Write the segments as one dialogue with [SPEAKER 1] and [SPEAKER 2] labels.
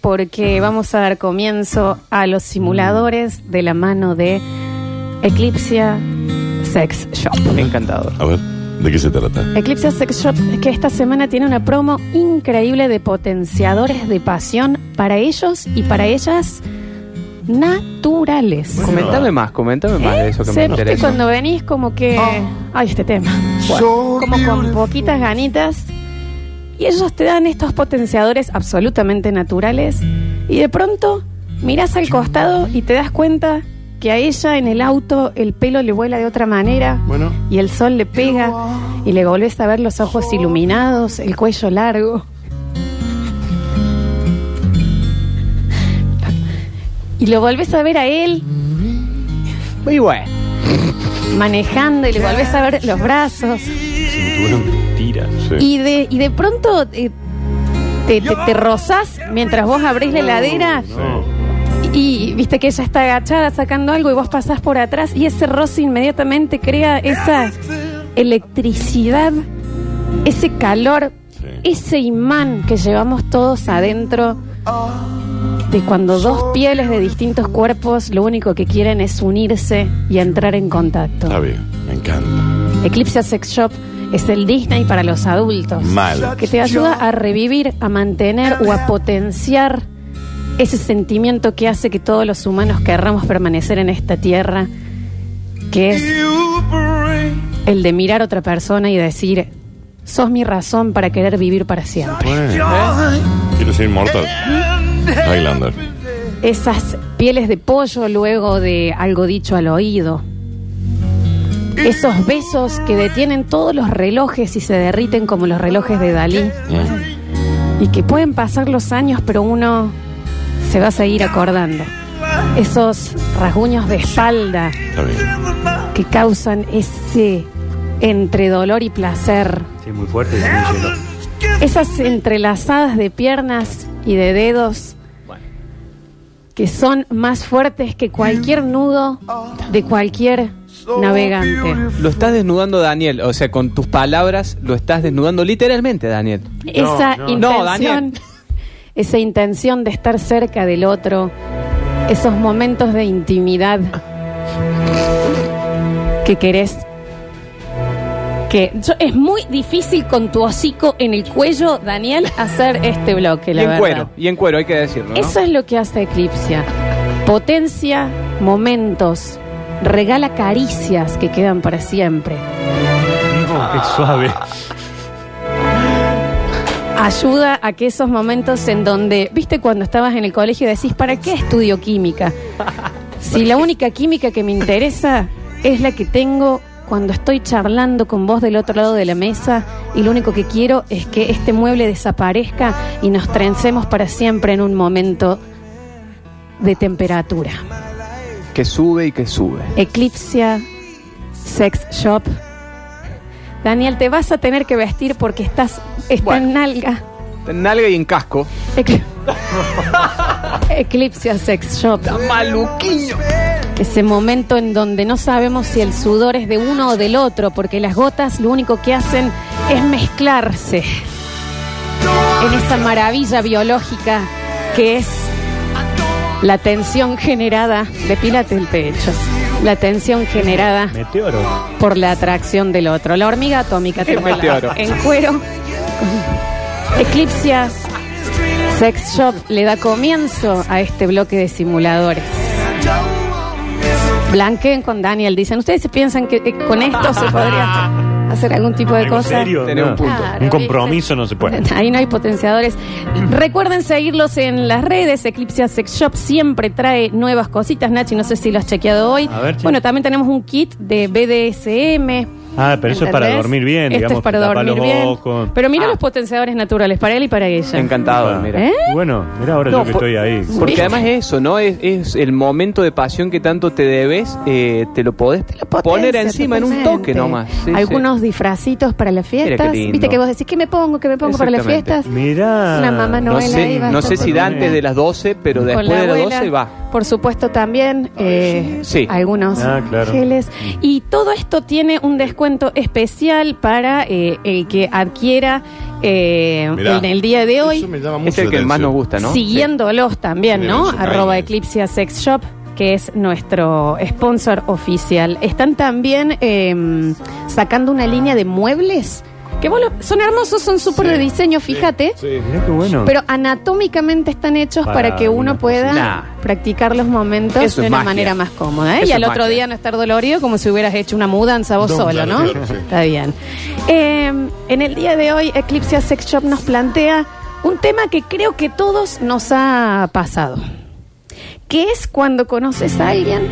[SPEAKER 1] porque vamos a dar comienzo a los simuladores de la mano de Eclipsia Sex Shop.
[SPEAKER 2] Encantador.
[SPEAKER 3] A ver, ¿de qué se trata?
[SPEAKER 1] Eclipsia Sex Shop que esta semana tiene una promo increíble de potenciadores de pasión para ellos y para ellas naturales.
[SPEAKER 2] Coméntame más, coméntame más de eso que
[SPEAKER 1] Se-
[SPEAKER 2] me
[SPEAKER 1] viste
[SPEAKER 2] interesa.
[SPEAKER 1] cuando venís como que... Ay, este tema. como con poquitas ganitas. Y ellos te dan estos potenciadores absolutamente naturales. Y de pronto miras al costado y te das cuenta que a ella en el auto el pelo le vuela de otra manera.
[SPEAKER 3] Bueno.
[SPEAKER 1] Y el sol le pega. Y le volvés a ver los ojos iluminados, el cuello largo. Y lo volvés a ver a él
[SPEAKER 2] Muy bueno.
[SPEAKER 1] manejando y le volvés a ver los brazos.
[SPEAKER 3] Cinturón. Sí.
[SPEAKER 1] Y de, y de pronto eh, te, te, te rozás mientras vos abrís la heladera y viste que ella está agachada sacando algo y vos pasás por atrás y ese roce inmediatamente crea esa electricidad, ese calor, ese imán que llevamos todos adentro de cuando dos pieles de distintos cuerpos lo único que quieren es unirse y entrar en contacto.
[SPEAKER 3] Está bien, me encanta.
[SPEAKER 1] Eclipse Sex Shop es el Disney para los adultos.
[SPEAKER 3] Mal.
[SPEAKER 1] Que te ayuda a revivir, a mantener o a potenciar ese sentimiento que hace que todos los humanos querramos permanecer en esta tierra, que es el de mirar a otra persona y decir, sos mi razón para querer vivir para siempre.
[SPEAKER 3] Bueno. Quiero ser inmortal. Highlander.
[SPEAKER 1] Esas pieles de pollo luego de algo dicho al oído. Esos besos que detienen todos los relojes y se derriten como los relojes de Dalí. Y que pueden pasar los años, pero uno se va a seguir acordando. Esos rasguños de espalda
[SPEAKER 3] Está bien.
[SPEAKER 1] que causan ese entre dolor y placer.
[SPEAKER 4] Sí, muy fuerte y muy hielo.
[SPEAKER 1] Esas entrelazadas de piernas y de dedos que son más fuertes que cualquier nudo de cualquier navegante.
[SPEAKER 2] Lo estás desnudando, Daniel. O sea, con tus palabras lo estás desnudando literalmente, Daniel.
[SPEAKER 1] Esa
[SPEAKER 4] no.
[SPEAKER 1] intención,
[SPEAKER 2] No, Daniel.
[SPEAKER 1] esa intención de estar cerca del otro, esos momentos de intimidad que querés. Que yo- es muy difícil con tu hocico en el cuello, Daniel, hacer este bloque,
[SPEAKER 2] Y
[SPEAKER 1] la
[SPEAKER 2] en
[SPEAKER 1] verdad.
[SPEAKER 2] cuero, y en cuero, hay que decirlo, ¿no?
[SPEAKER 1] Eso es lo que hace Eclipsia. Potencia momentos, regala caricias que quedan para siempre.
[SPEAKER 4] No, qué suave.
[SPEAKER 1] Ayuda a que esos momentos en donde, viste, cuando estabas en el colegio y decís, ¿para qué estudio química? Si la única química que me interesa es la que tengo cuando estoy charlando con vos del otro lado de la mesa y lo único que quiero es que este mueble desaparezca y nos trencemos para siempre en un momento de temperatura.
[SPEAKER 2] Que sube y que sube.
[SPEAKER 1] Eclipsia Sex Shop. Daniel, te vas a tener que vestir porque estás está
[SPEAKER 2] Bueno.
[SPEAKER 1] en nalga.
[SPEAKER 2] En nalga y en casco.
[SPEAKER 1] Ecl- Eclipsia Sex Shop.
[SPEAKER 2] Maluquiño.
[SPEAKER 1] Ese momento en donde no sabemos si el sudor es de uno o del otro, porque las gotas lo único que hacen es mezclarse en esa maravilla biológica que es la tensión generada, depílate el pecho, la tensión generada
[SPEAKER 4] Meteoro.
[SPEAKER 1] por la atracción del otro. La hormiga atómica
[SPEAKER 2] El meteoro.
[SPEAKER 1] en cuero. Eclipsia Sex Shop le da comienzo a este bloque de simuladores. Blanqueen con Daniel, dicen. ¿Ustedes se piensan que eh, con esto se podría hacer algún tipo de
[SPEAKER 4] ¿Algo
[SPEAKER 1] cosa?
[SPEAKER 4] serio?
[SPEAKER 2] Tener un punto.
[SPEAKER 1] Claro,
[SPEAKER 4] Un compromiso no se puede.
[SPEAKER 1] Ahí no hay potenciadores. Recuerden seguirlos en las redes. Eclipse Sex Shop siempre trae nuevas cositas. Nachi, no sé si lo has chequeado hoy.
[SPEAKER 4] A ver, che.
[SPEAKER 1] bueno, también tenemos un kit de BDSM.
[SPEAKER 4] Ah, pero eso es para dormir bien,
[SPEAKER 1] Esto
[SPEAKER 4] digamos.
[SPEAKER 1] es para dormir
[SPEAKER 4] los
[SPEAKER 1] bien.
[SPEAKER 4] ojos.
[SPEAKER 1] Pero mira
[SPEAKER 2] Ah.
[SPEAKER 1] los potenciadores naturales para él y para ella.
[SPEAKER 2] Encantado, mira.
[SPEAKER 1] ¿Eh?
[SPEAKER 4] Bueno, mira ahora
[SPEAKER 2] No,
[SPEAKER 4] yo que
[SPEAKER 2] por-
[SPEAKER 4] estoy ahí.
[SPEAKER 2] Porque
[SPEAKER 1] ¿Viste?
[SPEAKER 2] además eso, ¿no? Es, es el momento de pasión que tanto te debes, eh, te lo podés
[SPEAKER 1] potencia,
[SPEAKER 2] poner encima en un toque nomás. Sí,
[SPEAKER 1] Algunos disfracitos para las
[SPEAKER 2] Mira qué
[SPEAKER 1] fiestas.
[SPEAKER 2] lindo.
[SPEAKER 1] Viste que vos decís, ¿qué me pongo? ¿Qué me pongo para las fiestas?
[SPEAKER 4] Mira.
[SPEAKER 1] Una mamá
[SPEAKER 2] sí. No sé, no sé si da antes de las 12, pero después
[SPEAKER 1] la
[SPEAKER 2] de las
[SPEAKER 1] abuela.
[SPEAKER 2] 12 va.
[SPEAKER 1] Por supuesto también eh,
[SPEAKER 2] Sí.
[SPEAKER 1] algunos
[SPEAKER 4] Ah, claro.
[SPEAKER 1] geles. Y todo esto tiene un descuento especial para eh, el que adquiera eh,
[SPEAKER 3] Mirá,
[SPEAKER 1] en el día de hoy.
[SPEAKER 3] eso me llama mucho
[SPEAKER 2] Es el que más nos gusta, ¿no?
[SPEAKER 1] Siguiéndolos también, ¿no? Arroba. Eclipsia Sex Shop, que es nuestro sponsor oficial. Están también eh, sacando una línea de muebles que bueno, son hermosos, son súper
[SPEAKER 3] Sí,
[SPEAKER 1] de diseño,
[SPEAKER 3] sí,
[SPEAKER 1] fíjate.
[SPEAKER 3] sí.
[SPEAKER 4] Mirá qué bueno.
[SPEAKER 1] Pero anatómicamente están hechos para,
[SPEAKER 4] Para
[SPEAKER 1] que uno pueda
[SPEAKER 2] Nah.
[SPEAKER 1] practicar los momentos
[SPEAKER 2] Eso
[SPEAKER 1] de una
[SPEAKER 2] magia.
[SPEAKER 1] manera más cómoda. ¿eh?
[SPEAKER 2] Eso
[SPEAKER 1] Y al
[SPEAKER 2] es
[SPEAKER 1] otro
[SPEAKER 2] magia.
[SPEAKER 1] día no estar dolorido como si hubieras hecho una mudanza vos
[SPEAKER 3] No,
[SPEAKER 1] solo,
[SPEAKER 3] claro,
[SPEAKER 1] ¿no?
[SPEAKER 3] claro, sí.
[SPEAKER 1] Está bien. Eh, en el día de hoy, Eclipse Sex Shop nos plantea un tema que creo que todos nos ha pasado. Que es cuando conoces a alguien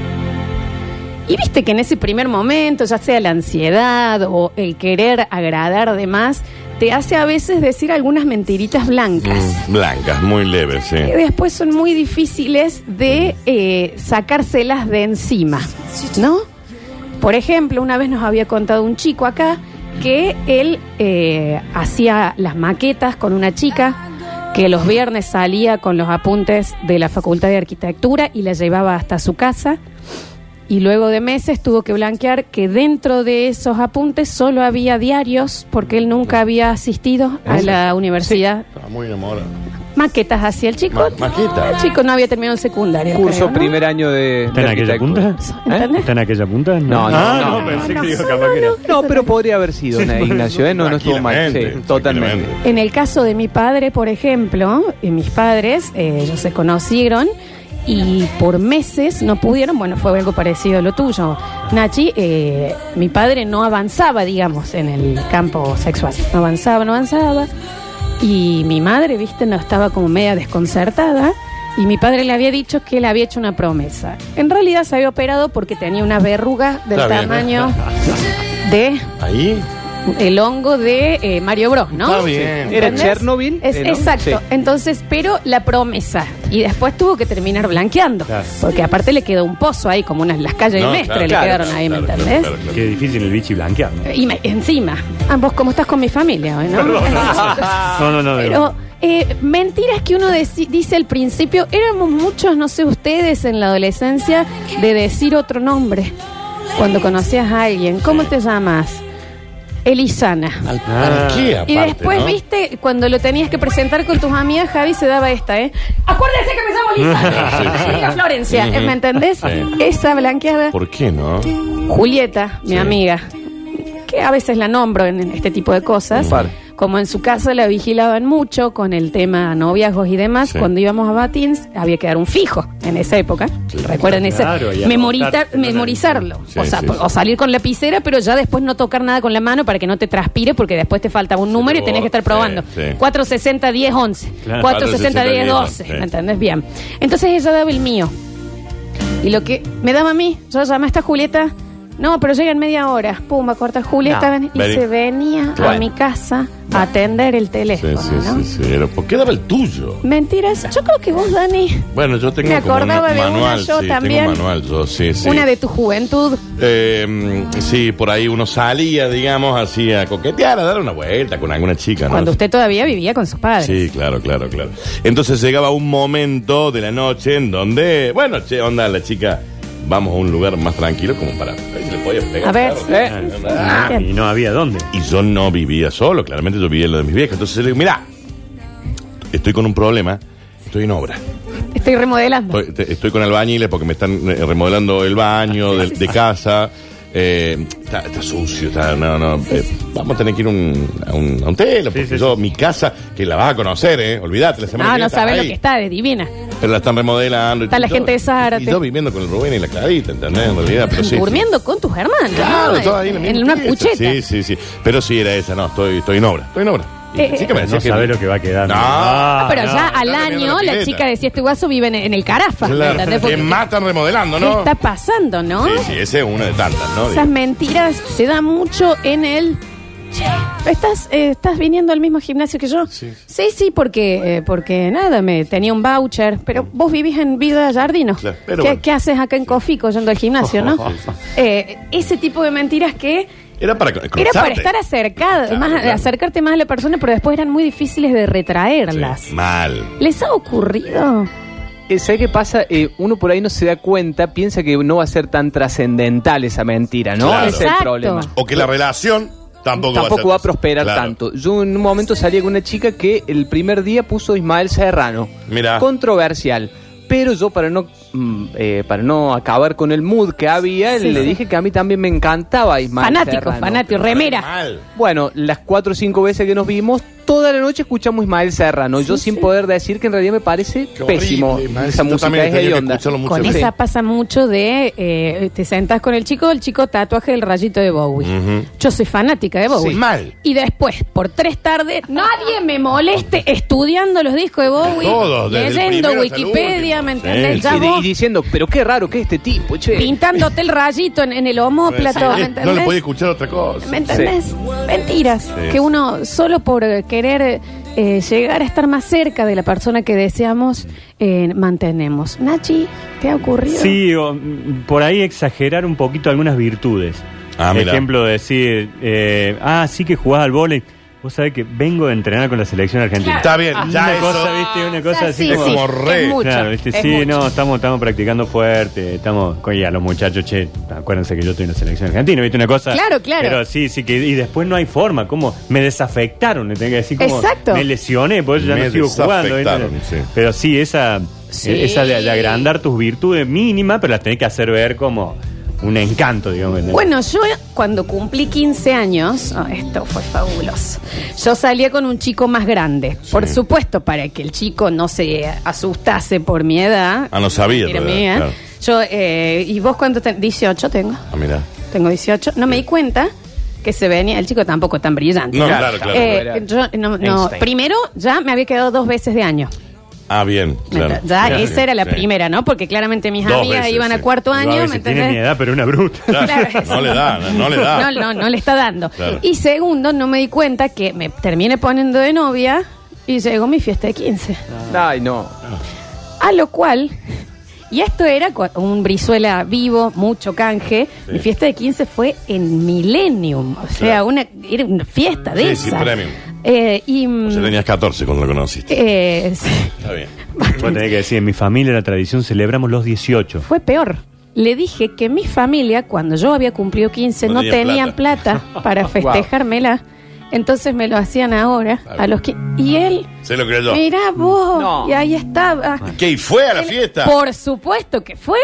[SPEAKER 1] y viste que en ese primer momento, ya sea la ansiedad o el querer agradar de más, te hace a veces decir algunas mentiritas blancas
[SPEAKER 3] Mm, blancas, muy leves, sí.
[SPEAKER 1] que después son muy difíciles de eh, sacárselas de encima, ¿no? Por ejemplo, una vez nos había contado un chico acá que él eh, hacía las maquetas con una chica que los viernes salía con los apuntes de la Facultad de Arquitectura y la llevaba hasta su casa. Y luego de meses tuvo que blanquear que dentro de esos apuntes solo había diarios porque él nunca había asistido a la universidad
[SPEAKER 3] Estaba muy enamorado.
[SPEAKER 1] maquetas hacia el chico.
[SPEAKER 3] Ma- maqueta.
[SPEAKER 1] El chico no había terminado el secundario.
[SPEAKER 2] Curso
[SPEAKER 1] creo, ¿no?
[SPEAKER 2] primer año de.
[SPEAKER 4] ¿Está en aquella punta?
[SPEAKER 1] ¿Entendés?
[SPEAKER 4] ¿Está en aquella punta?
[SPEAKER 2] No, no,
[SPEAKER 4] ah,
[SPEAKER 2] no,
[SPEAKER 4] no, pensé
[SPEAKER 1] no,
[SPEAKER 4] que dijo
[SPEAKER 1] no,
[SPEAKER 4] capaz que era.
[SPEAKER 2] No, pero podría haber sido, ¿no, Ignacio, ¿eh? No, no estuvo mal. Sí, totalmente.
[SPEAKER 1] En el caso de mi padre, por ejemplo, y mis padres, eh, ellos se conocieron y por meses no pudieron, bueno, fue algo parecido a lo tuyo. Nachi, eh, mi padre no avanzaba, digamos, en el campo sexual. No avanzaba, no avanzaba. Y mi madre, viste, no estaba como media desconcertada. Y mi padre le había dicho que le había hecho una promesa. En realidad se había operado porque tenía una verruga del
[SPEAKER 3] Está bien.
[SPEAKER 1] tamaño de
[SPEAKER 3] Ahí.
[SPEAKER 1] el hongo de eh, Mario Bros, ¿no?
[SPEAKER 3] Está bien.
[SPEAKER 2] Era
[SPEAKER 1] ¿Entendés?
[SPEAKER 2] Chernobyl,
[SPEAKER 1] Es,
[SPEAKER 2] eh, ¿no?
[SPEAKER 1] Exacto.
[SPEAKER 2] Sí.
[SPEAKER 1] Entonces, pero la promesa. Y después tuvo que terminar blanqueando.
[SPEAKER 4] Claro.
[SPEAKER 1] Porque aparte le quedó un pozo ahí, como unas las calles
[SPEAKER 3] No,
[SPEAKER 1] de Mestre
[SPEAKER 3] claro,
[SPEAKER 1] le
[SPEAKER 3] claro,
[SPEAKER 1] quedaron
[SPEAKER 3] claro,
[SPEAKER 1] ahí, ¿me
[SPEAKER 3] claro,
[SPEAKER 1] entendés?
[SPEAKER 3] claro, claro.
[SPEAKER 4] Qué difícil el bichi blanquear. ¿no?
[SPEAKER 1] Y me- encima. Ah, vos cómo estás con mi familia hoy, ¿no?
[SPEAKER 4] No, no, no. de
[SPEAKER 1] Pero
[SPEAKER 4] verdad.
[SPEAKER 1] eh, mentiras que uno deci- dice al principio, éramos muchos, no sé ustedes, en la adolescencia, de decir otro nombre. Cuando conocías a alguien, ¿cómo te llamas? Elisana.
[SPEAKER 3] Al- ¿Para
[SPEAKER 4] Ah.
[SPEAKER 3] aparte,
[SPEAKER 1] Y después,
[SPEAKER 3] no?
[SPEAKER 1] viste, cuando lo tenías que presentar con tus amigas, Javi se daba esta, ¿eh? Acuérdense que me llamo Lisa.
[SPEAKER 3] Sí, sí.
[SPEAKER 1] Amiga Florencia,
[SPEAKER 3] Ujú.
[SPEAKER 1] ¿me entendés?
[SPEAKER 3] Sí.
[SPEAKER 1] Esa blanqueada.
[SPEAKER 3] ¿Por qué no?
[SPEAKER 1] Julieta, mi
[SPEAKER 3] Sí.
[SPEAKER 1] amiga, que a veces la nombro en, en este tipo de cosas.
[SPEAKER 2] Par.
[SPEAKER 1] Como en su casa la vigilaban mucho con el tema noviazgos y demás,
[SPEAKER 3] Sí.
[SPEAKER 1] cuando íbamos a Batins había que dar un fijo en esa época. Recuerden ese.
[SPEAKER 4] Claro, y
[SPEAKER 1] memorita-
[SPEAKER 4] anotarte, ¿no?
[SPEAKER 1] memorizarlo.
[SPEAKER 3] Sí,
[SPEAKER 1] o, sea,
[SPEAKER 3] sí,
[SPEAKER 1] o
[SPEAKER 3] sí.
[SPEAKER 1] salir con lapicera, pero ya después no tocar nada con la mano para que no te transpire, porque después te faltaba un número y
[SPEAKER 3] te
[SPEAKER 1] tenés que estar probando.
[SPEAKER 3] sí, sí.
[SPEAKER 1] 460, 10, 11.
[SPEAKER 4] Claro.
[SPEAKER 1] 460, 10, 12.
[SPEAKER 3] 460,
[SPEAKER 1] ¿Me entendés? Bien. Entonces ella daba el mío. Y lo que me daba a mí, yo llamé a esta Julieta. No, pero llega en media hora. Pumba, corta Julieta.
[SPEAKER 2] No,
[SPEAKER 1] ven- y
[SPEAKER 3] vení.
[SPEAKER 1] se venía a mi casa a atender el
[SPEAKER 3] Sí,
[SPEAKER 1] teléfono.
[SPEAKER 3] sí,
[SPEAKER 1] ¿no?
[SPEAKER 3] sí, sí. Pero ¿por qué daba el tuyo?
[SPEAKER 1] Mentiras. Yo creo que vos, Dani,
[SPEAKER 3] Bueno, yo tengo
[SPEAKER 1] Me
[SPEAKER 3] como un
[SPEAKER 1] acordaba de una
[SPEAKER 3] manual,
[SPEAKER 1] yo
[SPEAKER 3] sí,
[SPEAKER 1] también.
[SPEAKER 3] tengo un manual, yo, sí, sí.
[SPEAKER 1] una de tu juventud.
[SPEAKER 3] Eh, sí, por ahí uno salía, digamos, así a coquetear, a dar una vuelta con alguna chica, ¿no?
[SPEAKER 1] Cuando usted todavía vivía con sus padres.
[SPEAKER 3] Sí, claro, claro, claro. Entonces llegaba un momento de la noche en donde, bueno, che, onda, la chica, vamos a un lugar más tranquilo como para... pegar,
[SPEAKER 1] A ver,
[SPEAKER 3] claro.
[SPEAKER 1] sí.
[SPEAKER 3] Ah,
[SPEAKER 4] Y no había dónde.
[SPEAKER 3] Y yo no vivía solo, claramente yo vivía en lo de mis viejas. Entonces le digo, mira, estoy con un problema, estoy en obra.
[SPEAKER 1] Estoy remodelando.
[SPEAKER 3] Estoy, te- estoy con albañiles porque me están eh, remodelando el baño de, de casa. Eh, está, está sucio, está, no, no. eh, vamos a tener que ir un- a, un, a un telo, porque
[SPEAKER 4] sí,
[SPEAKER 3] yo, mi casa, que la vas a conocer, ¿eh? Olvídate, la semana
[SPEAKER 1] Ah,
[SPEAKER 3] que
[SPEAKER 1] no sabes lo que está, de divina.
[SPEAKER 3] Pero la están remodelando. y
[SPEAKER 1] Está la
[SPEAKER 3] yo-
[SPEAKER 1] gente de Zárate.
[SPEAKER 3] Y yo viviendo con el Rubén y la Clarita, ¿entendés? En realidad, pero sí.
[SPEAKER 1] Durmiendo con tus hermanos.
[SPEAKER 3] Claro,
[SPEAKER 1] ¿no?
[SPEAKER 3] ahí en misma
[SPEAKER 1] una
[SPEAKER 3] pieza.
[SPEAKER 1] pucheta.
[SPEAKER 3] Sí, sí, sí. Pero sí era esa, no, estoy, estoy en obra. Estoy en obra.
[SPEAKER 1] Eh,
[SPEAKER 3] la chica me
[SPEAKER 4] No
[SPEAKER 3] decía que-
[SPEAKER 4] sabe lo que va a quedar.
[SPEAKER 3] No.
[SPEAKER 1] Ah, pero ya al año la
[SPEAKER 3] pileta.
[SPEAKER 1] chica decía, este guaso vive en, en el Carafa. ¿me
[SPEAKER 3] Claro, que están remodelando,
[SPEAKER 1] ¿Qué
[SPEAKER 3] ¿no?
[SPEAKER 1] está pasando, no?
[SPEAKER 3] Sí, sí, esa es una de tantas, ¿no?
[SPEAKER 1] Esas mentiras se dan mucho en el... Che, ¿Estás, eh, ¿Estás viniendo al mismo gimnasio que yo?
[SPEAKER 3] Sí.
[SPEAKER 1] sí, sí, porque, eh, porque nada, me tenía un voucher, pero vos vivís en Vida Jardino.
[SPEAKER 3] Claro,
[SPEAKER 1] ¿Qué,
[SPEAKER 3] bueno.
[SPEAKER 1] qué haces acá en Cofico yendo al gimnasio, no?
[SPEAKER 3] Sí, sí.
[SPEAKER 1] Eh, ese tipo de mentiras que
[SPEAKER 3] Era para
[SPEAKER 1] era para estar acercado,
[SPEAKER 3] Claro,
[SPEAKER 1] más,
[SPEAKER 3] claro.
[SPEAKER 1] acercarte más a la persona, pero después eran muy difíciles de retraerlas.
[SPEAKER 3] Sí, mal.
[SPEAKER 1] ¿Les ha ocurrido?
[SPEAKER 2] Eh, ¿Sabe qué pasa? Eh, uno por ahí no se da cuenta, piensa que no va a ser tan trascendental esa mentira, ¿no?
[SPEAKER 3] Claro.
[SPEAKER 2] Ese es el
[SPEAKER 1] Exacto.
[SPEAKER 2] problema.
[SPEAKER 3] O que la relación Tampoco va a
[SPEAKER 2] tampoco
[SPEAKER 3] ser-
[SPEAKER 2] va a prosperar
[SPEAKER 3] claro.
[SPEAKER 2] tanto. Yo en un momento salí con una chica que el primer día puso Ismael Serrano.
[SPEAKER 3] Mirá.
[SPEAKER 2] Controversial. Pero yo para no eh, para no acabar con el mood que había,
[SPEAKER 1] Sí,
[SPEAKER 2] le
[SPEAKER 1] sí.
[SPEAKER 2] dije que a mí también me encantaba Ismael
[SPEAKER 1] Fanático,
[SPEAKER 2] Serrano.
[SPEAKER 1] fanático, remera.
[SPEAKER 3] Mal.
[SPEAKER 2] Bueno, las cuatro o cinco veces que nos vimos, toda la noche escuchamos Ismael Serrano. Yo sin poder decir que en realidad me parece
[SPEAKER 3] Qué horrible,
[SPEAKER 2] pésimo.
[SPEAKER 3] Ismael.
[SPEAKER 2] Esa música es hedionda.
[SPEAKER 1] Con esa pasa mucho de eh, te sentas con el chico, el chico tatuaje del rayito de Bowie. Yo soy fanática de Bowie.
[SPEAKER 3] Sí. Mal.
[SPEAKER 1] Y después, por tres tardes, nadie me moleste estudiando los discos de Bowie,
[SPEAKER 3] Todos,
[SPEAKER 1] leyendo Wikipedia. ¿me entendés?
[SPEAKER 3] sí.
[SPEAKER 1] Ya vos
[SPEAKER 2] y diciendo, pero qué raro que es este tipo, che.
[SPEAKER 1] pintándote el rayito en, en el homóplato, ¿me
[SPEAKER 3] Sí,
[SPEAKER 1] entendés?
[SPEAKER 3] No le podía escuchar otra cosa.
[SPEAKER 1] ¿Me entendés? Mentiras.
[SPEAKER 3] Sí.
[SPEAKER 1] Que uno, solo por eh, querer eh, llegar a estar más cerca de la persona que deseamos, eh, mantenemos. Nachi, ¿te ha ocurrido?
[SPEAKER 4] Sí, o, por ahí exagerar un poquito algunas virtudes.
[SPEAKER 3] Ah, mira.
[SPEAKER 4] Ejemplo, decir, eh, ah, sí que jugás al vóley. Vos sabés que vengo de entrenar con la selección argentina.
[SPEAKER 3] Está bien, ya
[SPEAKER 4] una
[SPEAKER 3] eso.
[SPEAKER 4] cosa, viste, una cosa
[SPEAKER 1] Ya,
[SPEAKER 4] así
[SPEAKER 1] sí,
[SPEAKER 4] como...
[SPEAKER 1] sí,
[SPEAKER 3] como re-
[SPEAKER 1] es mucho,
[SPEAKER 4] Claro, viste,
[SPEAKER 1] es
[SPEAKER 4] sí,
[SPEAKER 1] mucho.
[SPEAKER 4] no, estamos, estamos practicando fuerte, estamos, y a los muchachos, che, acuérdense que yo estoy en la selección argentina, viste una cosa.
[SPEAKER 1] Claro, claro.
[SPEAKER 4] Pero sí, sí, que, y después no hay forma, como me desafectaron, le tengo que decir como
[SPEAKER 1] Exacto.
[SPEAKER 4] me lesioné, por eso ya
[SPEAKER 3] Me
[SPEAKER 4] no sigo jugando. ¿viste?
[SPEAKER 3] desafectaron, sí.
[SPEAKER 4] Pero sí, esa,
[SPEAKER 1] Sí.
[SPEAKER 4] esa de, de agrandar tus virtudes mínimas, pero las tenés que hacer ver como un encanto, digamos.
[SPEAKER 1] Bueno, yo cuando cumplí 15 años, oh, esto fue fabuloso. Yo salía con un chico más grande. Por supuesto, para que el chico no se asustase por mi edad.
[SPEAKER 3] Ah, no sabía
[SPEAKER 1] Era
[SPEAKER 3] tu edad,
[SPEAKER 1] mía.
[SPEAKER 3] claro.
[SPEAKER 1] Yo, eh, ¿y vos cuánto tenés? 18 tengo.
[SPEAKER 3] Ah, mira.
[SPEAKER 1] Tengo 18. No me di cuenta que se venía. El chico tampoco tan brillante.
[SPEAKER 3] No,
[SPEAKER 2] Claro,
[SPEAKER 3] claro, claro.
[SPEAKER 1] Eh, yo, no, no, primero ya me había quedado dos veces de año.
[SPEAKER 3] Ah, bien, claro.
[SPEAKER 1] Ya
[SPEAKER 3] Bien,
[SPEAKER 1] esa era la
[SPEAKER 3] sí.
[SPEAKER 1] primera, ¿no? Porque claramente mis
[SPEAKER 3] Dos
[SPEAKER 1] amigas
[SPEAKER 3] veces,
[SPEAKER 1] iban a
[SPEAKER 3] sí.
[SPEAKER 1] cuarto
[SPEAKER 4] a
[SPEAKER 1] año,
[SPEAKER 4] ver
[SPEAKER 1] ¿me
[SPEAKER 4] si tiene
[SPEAKER 1] entendés?
[SPEAKER 4] mi edad, pero una bruta.
[SPEAKER 3] Claro,
[SPEAKER 1] Claro,
[SPEAKER 3] no le da, no, no le da.
[SPEAKER 1] No, no, no le está dando.
[SPEAKER 3] Claro.
[SPEAKER 1] Y segundo, no me di cuenta que me terminé poniendo de novia y llegó mi fiesta de 15.
[SPEAKER 2] Ay, no.
[SPEAKER 1] A lo cual, y esto era un Brizuela vivo, mucho canje. Mi fiesta de 15 fue en Millennium. O sea,
[SPEAKER 3] Claro.
[SPEAKER 1] una, era una fiesta de
[SPEAKER 3] Sí, sí, premium.
[SPEAKER 1] Eh, y. mm,
[SPEAKER 3] O sea, tenías 14 cuando lo conociste.
[SPEAKER 1] eh, sí,
[SPEAKER 3] Está bien.
[SPEAKER 4] Que decir, en mi familia la tradición celebramos los 18.
[SPEAKER 1] fue peor. Le dije que mi familia, cuando yo había cumplido 15,
[SPEAKER 3] No
[SPEAKER 1] no,
[SPEAKER 3] tenían
[SPEAKER 1] tenían plata, para festejármela. Entonces me lo hacían ahora, a los que Y él,
[SPEAKER 3] Se lo creyó.
[SPEAKER 1] mira vos,
[SPEAKER 2] No.
[SPEAKER 1] y ahí estaba.
[SPEAKER 3] ¿Qué? ¿Y fue a la
[SPEAKER 1] Él-
[SPEAKER 3] fiesta?
[SPEAKER 1] Por supuesto que fue.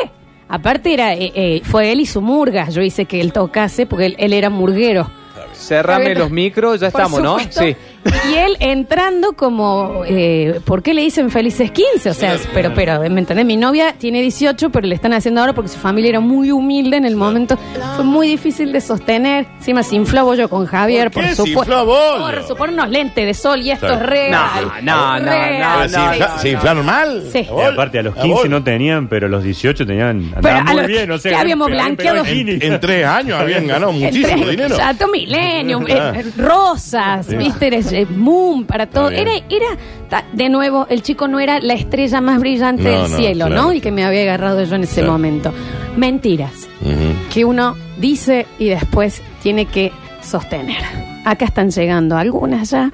[SPEAKER 1] Aparte era, eh, eh, fue él y su murga. Yo hice que él tocase porque él, él era murguero.
[SPEAKER 2] Cerrame
[SPEAKER 1] Está bien.
[SPEAKER 2] los micros, ya
[SPEAKER 1] Por
[SPEAKER 2] estamos, ¿no?
[SPEAKER 1] supuesto.
[SPEAKER 2] Sí.
[SPEAKER 1] Y él entrando como, eh, ¿por qué le dicen felices 15? O sea, pero, pero, ¿me entendés? Mi novia tiene 18, pero le están haciendo ahora porque su familia era muy humilde en el momento. Fue muy difícil de sostener. Encima se infló bollo con Javier,
[SPEAKER 3] ¿Por
[SPEAKER 1] por,
[SPEAKER 3] qué se
[SPEAKER 1] supuesto.
[SPEAKER 3] bollo?
[SPEAKER 1] Por supuesto, unos lentes de sol y esto es real.
[SPEAKER 2] No, no, no,
[SPEAKER 1] Real.
[SPEAKER 2] no,
[SPEAKER 3] Pero ¿Se,
[SPEAKER 2] no,
[SPEAKER 3] infla- ¿Se inflaron mal?
[SPEAKER 1] Sí.
[SPEAKER 3] ¿La
[SPEAKER 4] Y
[SPEAKER 3] bol-
[SPEAKER 4] aparte, a los
[SPEAKER 3] la
[SPEAKER 4] 15
[SPEAKER 3] bol-
[SPEAKER 4] no tenían, pero a los 18 tenían.
[SPEAKER 1] Pero
[SPEAKER 4] andaban
[SPEAKER 1] a
[SPEAKER 4] muy
[SPEAKER 1] los
[SPEAKER 4] bien, o sea,
[SPEAKER 1] que habíamos
[SPEAKER 4] habían pegado
[SPEAKER 1] blanqueado.
[SPEAKER 4] el bikini.
[SPEAKER 3] En tres años habían ganado muchísimo
[SPEAKER 1] Entre-
[SPEAKER 3] dinero.
[SPEAKER 1] Chato Millennium,
[SPEAKER 3] Ah.
[SPEAKER 1] eh, rosas, viste, eh, Moon, para todo.
[SPEAKER 3] Está
[SPEAKER 1] Era,
[SPEAKER 3] bien.
[SPEAKER 1] era, ta- de nuevo, el chico no era la estrella más brillante
[SPEAKER 3] No,
[SPEAKER 1] del
[SPEAKER 3] no,
[SPEAKER 1] cielo,
[SPEAKER 3] claro.
[SPEAKER 1] ¿no? El que me había agarrado yo en ese
[SPEAKER 3] Claro.
[SPEAKER 1] momento. Mentiras
[SPEAKER 3] Ujú.
[SPEAKER 1] que uno dice y después tiene que sostener. Acá están llegando algunas ya.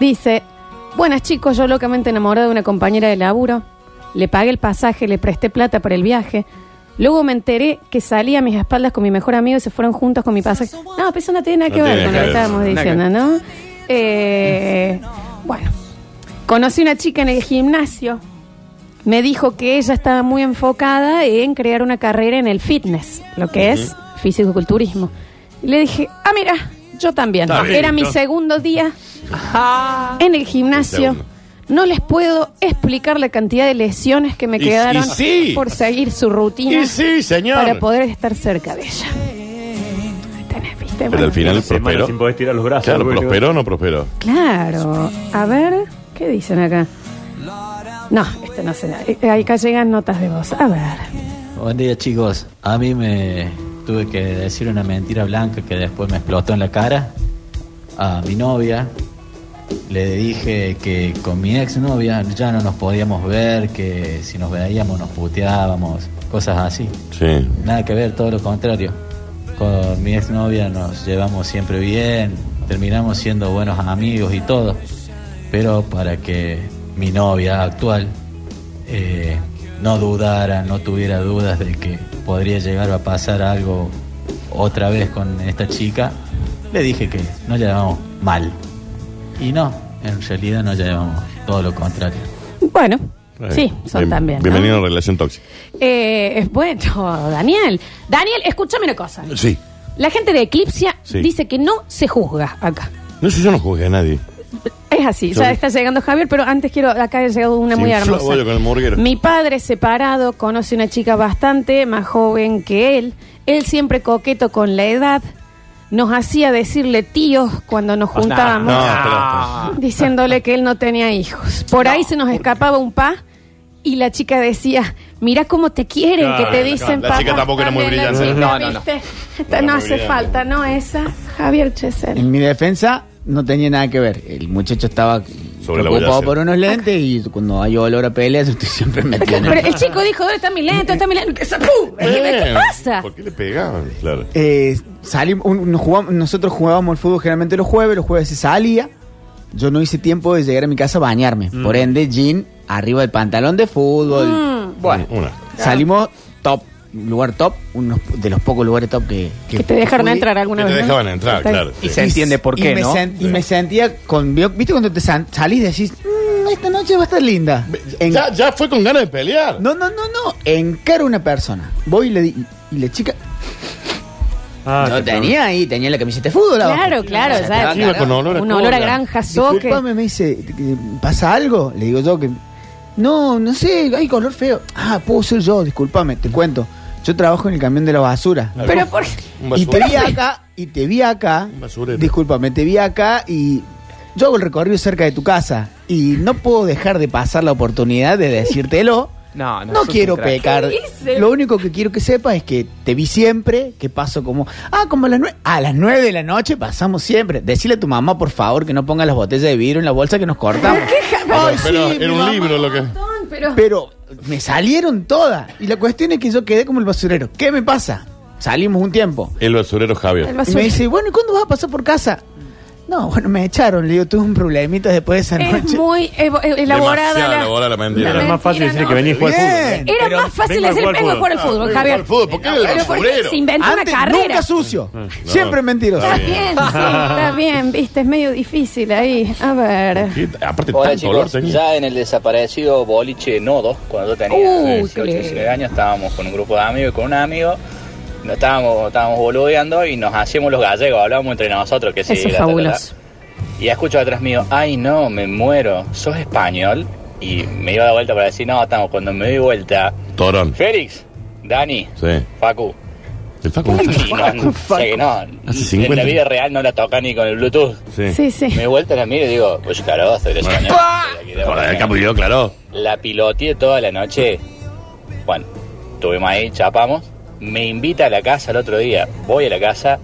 [SPEAKER 1] Dice, buenas chicos, yo locamente enamorado de una compañera de laburo, le pagué el pasaje, le presté plata para el viaje. Luego me enteré que salí a mis espaldas con mi mejor amigo y se fueron juntos con mi pasaje. No, pero eso no tiene nada
[SPEAKER 3] No
[SPEAKER 1] que ver
[SPEAKER 3] tiene
[SPEAKER 1] con
[SPEAKER 3] que
[SPEAKER 1] lo que
[SPEAKER 3] ver.
[SPEAKER 1] estábamos
[SPEAKER 2] Nada que
[SPEAKER 1] diciendo, ¿no? Eh, bueno, conocí una chica en el gimnasio. Me dijo que ella estaba muy enfocada en crear una carrera en el fitness, lo que es fisicoculturismo. Y le dije, ah, mira, yo también.
[SPEAKER 3] Está bien,
[SPEAKER 1] Era mi
[SPEAKER 3] ¿no?
[SPEAKER 1] segundo día en el gimnasio.
[SPEAKER 3] segundo.
[SPEAKER 1] No les puedo explicar la cantidad de lesiones que me
[SPEAKER 3] Y-
[SPEAKER 1] quedaron
[SPEAKER 3] sí.
[SPEAKER 1] por seguir su rutina
[SPEAKER 3] Y sí, señor.
[SPEAKER 1] para poder estar cerca de ella. ¿Viste?
[SPEAKER 3] Pero
[SPEAKER 1] Bueno.
[SPEAKER 3] al final
[SPEAKER 4] semana
[SPEAKER 3] prosperó.
[SPEAKER 4] sin poder tirar los brazos.
[SPEAKER 3] Claro, prosperó o no prosperó.
[SPEAKER 1] Claro. A ver, ¿qué dicen acá? No, este no se da. Eh, Acá llegan notas de voz. A ver.
[SPEAKER 5] Buen día chicos, a mí me tuve que decir una mentira blanca que después me explotó en la cara a mi novia. Le dije que con mi exnovia ya no nos podíamos ver, que si nos veíamos nos puteábamos, cosas así.
[SPEAKER 3] Sí.
[SPEAKER 5] Nada que ver, todo lo contrario. Con mi exnovia nos llevamos siempre bien, terminamos siendo buenos amigos y todo. Pero para que mi novia actual eh, no dudara, no tuviera dudas de que podría llegar a pasar algo otra vez con esta chica, Le dije que nos llevamos mal. Y no, en realidad nos llevamos todo lo contrario.
[SPEAKER 1] Bueno,
[SPEAKER 3] Eh,
[SPEAKER 1] sí, son
[SPEAKER 3] bien-
[SPEAKER 1] también. ¿no?
[SPEAKER 3] Bienvenido a relación tóxica.
[SPEAKER 1] Eh, bueno, Daniel. Daniel, escúchame una cosa.
[SPEAKER 3] Sí.
[SPEAKER 1] La gente de Eclipsia
[SPEAKER 3] Sí.
[SPEAKER 1] dice que no se juzga acá.
[SPEAKER 3] No sé, yo no juzgué a nadie.
[SPEAKER 1] Es así,
[SPEAKER 3] Yo-
[SPEAKER 1] ya está llegando Javier, pero antes quiero, acá ha llegado una
[SPEAKER 3] Sí,
[SPEAKER 1] muy hermosa.
[SPEAKER 3] yo con el.
[SPEAKER 1] Mi padre separado conoce una chica bastante más joven que él. Él siempre coqueto con la edad. Nos hacía decirle tíos cuando nos juntábamos,
[SPEAKER 3] No, pero-
[SPEAKER 1] diciéndole que él no tenía hijos. Por ahí se nos escapaba un pa y la chica decía, mira cómo te quieren,
[SPEAKER 4] Claro,
[SPEAKER 1] que te dicen
[SPEAKER 3] la chica
[SPEAKER 1] papá,
[SPEAKER 3] tampoco era muy
[SPEAKER 1] también la
[SPEAKER 3] brillante.
[SPEAKER 1] chica,
[SPEAKER 2] No, no, no.
[SPEAKER 1] ¿viste? Esta no
[SPEAKER 3] muy
[SPEAKER 1] hace
[SPEAKER 3] brillante.
[SPEAKER 1] falta, ¿no? Esa, Javier Chesel.
[SPEAKER 6] En mi defensa no tenía nada que ver. El muchacho estaba
[SPEAKER 3] Sobre la
[SPEAKER 6] preocupado
[SPEAKER 3] boyace.
[SPEAKER 6] por unos lentes y cuando hay olor a peleas yo estoy siempre metido en
[SPEAKER 1] Pero
[SPEAKER 6] el...
[SPEAKER 1] el chico dijo, ¿dónde está mi lento? ¿Dónde está mi lento? ¿Qué. ¿Qué
[SPEAKER 3] Bien.
[SPEAKER 1] pasa?
[SPEAKER 3] ¿Por qué le pegaban? Claro.
[SPEAKER 6] Eh, salim- un- nos jugamos- nosotros jugábamos el fútbol generalmente los jueves, los jueves se salía. Yo no hice tiempo de llegar a mi casa a bañarme. Por ende, jean arriba del pantalón de fútbol.
[SPEAKER 1] Mm,
[SPEAKER 6] Bueno,
[SPEAKER 3] Una.
[SPEAKER 6] salimos top, lugar top, uno de los pocos lugares top que,
[SPEAKER 1] que te dejaron entrar alguna
[SPEAKER 3] Que te
[SPEAKER 1] vez. ¿no?
[SPEAKER 3] dejaban entrar,
[SPEAKER 1] Está
[SPEAKER 3] claro.
[SPEAKER 2] Y
[SPEAKER 3] sí.
[SPEAKER 2] se entiende por
[SPEAKER 6] y
[SPEAKER 2] qué,
[SPEAKER 6] me
[SPEAKER 2] ¿no?
[SPEAKER 6] sen- y me sentía con. ¿Viste cuando te san- salís y decís, "Mm, esta noche va a estar linda? En-
[SPEAKER 3] Ya, ya fue con ganas de pelear.
[SPEAKER 6] No, no, no, no. Encaro a una persona. Voy y le di. Y la chica.
[SPEAKER 4] Ah, qué
[SPEAKER 6] tenía ahí, tenía la camiseta de fútbol. abajo.
[SPEAKER 1] Claro, claro,
[SPEAKER 6] O sea,
[SPEAKER 1] ya.
[SPEAKER 6] estaba
[SPEAKER 3] Iba
[SPEAKER 6] cagado.
[SPEAKER 3] con olor a
[SPEAKER 1] Un olor a
[SPEAKER 3] cola.
[SPEAKER 1] granja soque.
[SPEAKER 6] Disculpame, me dice, ¿pasa algo? Le digo yo que. No, no sé, hay color feo. Ah, puedo ser yo, discúlpame, te cuento. Yo trabajo en el camión de la basura.
[SPEAKER 1] Pero por
[SPEAKER 6] Y te vi acá, y te vi acá. Discúlpame, te vi acá y yo hago el recorrido cerca de tu casa. Y no puedo dejar de pasar la oportunidad de decírtelo.
[SPEAKER 2] No, no.
[SPEAKER 6] No quiero pecar.
[SPEAKER 1] ¿Qué?
[SPEAKER 6] Lo único que quiero que sepas es que te vi siempre, que paso como, ah, como a las nueve, a las nueve de la noche pasamos siempre. Decirle a tu mamá, por favor, que no ponga las botellas de vidrio en la bolsa que nos cortamos. Ay,
[SPEAKER 3] Pero
[SPEAKER 6] sí,
[SPEAKER 3] era
[SPEAKER 6] mi
[SPEAKER 3] un
[SPEAKER 6] mamá.
[SPEAKER 3] libro lo que.
[SPEAKER 1] pero
[SPEAKER 6] Pero me salieron todas. Y la cuestión es que yo quedé como el basurero. ¿Qué me pasa? Salimos un tiempo.
[SPEAKER 3] El basurero Javier.
[SPEAKER 1] el
[SPEAKER 6] Y
[SPEAKER 1] basura.
[SPEAKER 6] me dice, bueno, ¿y cuándo vas a pasar por casa? No, bueno, me echaron. Le digo, tuve un problemita después de esa
[SPEAKER 1] es
[SPEAKER 6] noche.
[SPEAKER 1] muy evo- eh, elaborada
[SPEAKER 3] Demasiado
[SPEAKER 1] la,
[SPEAKER 3] elaborada la mentira.
[SPEAKER 4] Era más fácil decir
[SPEAKER 1] ¿no?
[SPEAKER 4] que venís a jugar al fútbol.
[SPEAKER 1] Era
[SPEAKER 6] Pero
[SPEAKER 1] más fácil
[SPEAKER 4] vengo a
[SPEAKER 1] decir
[SPEAKER 4] jugar al
[SPEAKER 1] vengo a jugar al
[SPEAKER 3] fútbol.
[SPEAKER 1] fútbol,
[SPEAKER 3] Ah,
[SPEAKER 1] Javier.
[SPEAKER 3] vengo a jugar al fútbol, ¿por qué el
[SPEAKER 1] Pero porque
[SPEAKER 3] basurero?
[SPEAKER 1] se inventó una carrera.
[SPEAKER 6] nunca sucio.
[SPEAKER 3] No.
[SPEAKER 6] Siempre mentiroso.
[SPEAKER 1] Está bien, sí, está bien, viste, es medio difícil ahí. A ver.
[SPEAKER 3] Aparte,
[SPEAKER 7] Hola
[SPEAKER 3] tanto olor
[SPEAKER 7] chicos,
[SPEAKER 3] tenía.
[SPEAKER 7] ya en el desaparecido boliche Nodo, cuando yo tenía
[SPEAKER 1] Uy,
[SPEAKER 7] 18,
[SPEAKER 1] qué
[SPEAKER 7] 19 años, estábamos con un grupo de amigos y con un amigo, nos estábamos, estábamos boludeando y nos hacíamos los gallegos, hablábamos entre nosotros que sí,
[SPEAKER 1] Eso es
[SPEAKER 7] la,
[SPEAKER 1] fabuloso.
[SPEAKER 7] Y escucho atrás mío, ay no, me muero, ¿sos español? Y me iba de vuelta para decir, no, estamos, cuando me di vuelta,
[SPEAKER 3] Torón.
[SPEAKER 7] Félix, Dani,
[SPEAKER 3] Sí.
[SPEAKER 7] Facu,
[SPEAKER 3] El Facu no está.
[SPEAKER 7] no, sé que no,
[SPEAKER 3] Hace
[SPEAKER 7] en
[SPEAKER 3] 50.
[SPEAKER 7] la vida real no la toca ni con el Bluetooth.
[SPEAKER 3] Sí.
[SPEAKER 1] Sí, sí.
[SPEAKER 7] Me di vuelta, la miro y digo, pues claro, soy de español.
[SPEAKER 3] Joder, el
[SPEAKER 7] Barcelona".
[SPEAKER 3] capullo, claro.
[SPEAKER 7] La piloteé toda la noche. Bueno, estuvimos ahí, chapamos. Me invita a la casa el otro día. Voy a la casa,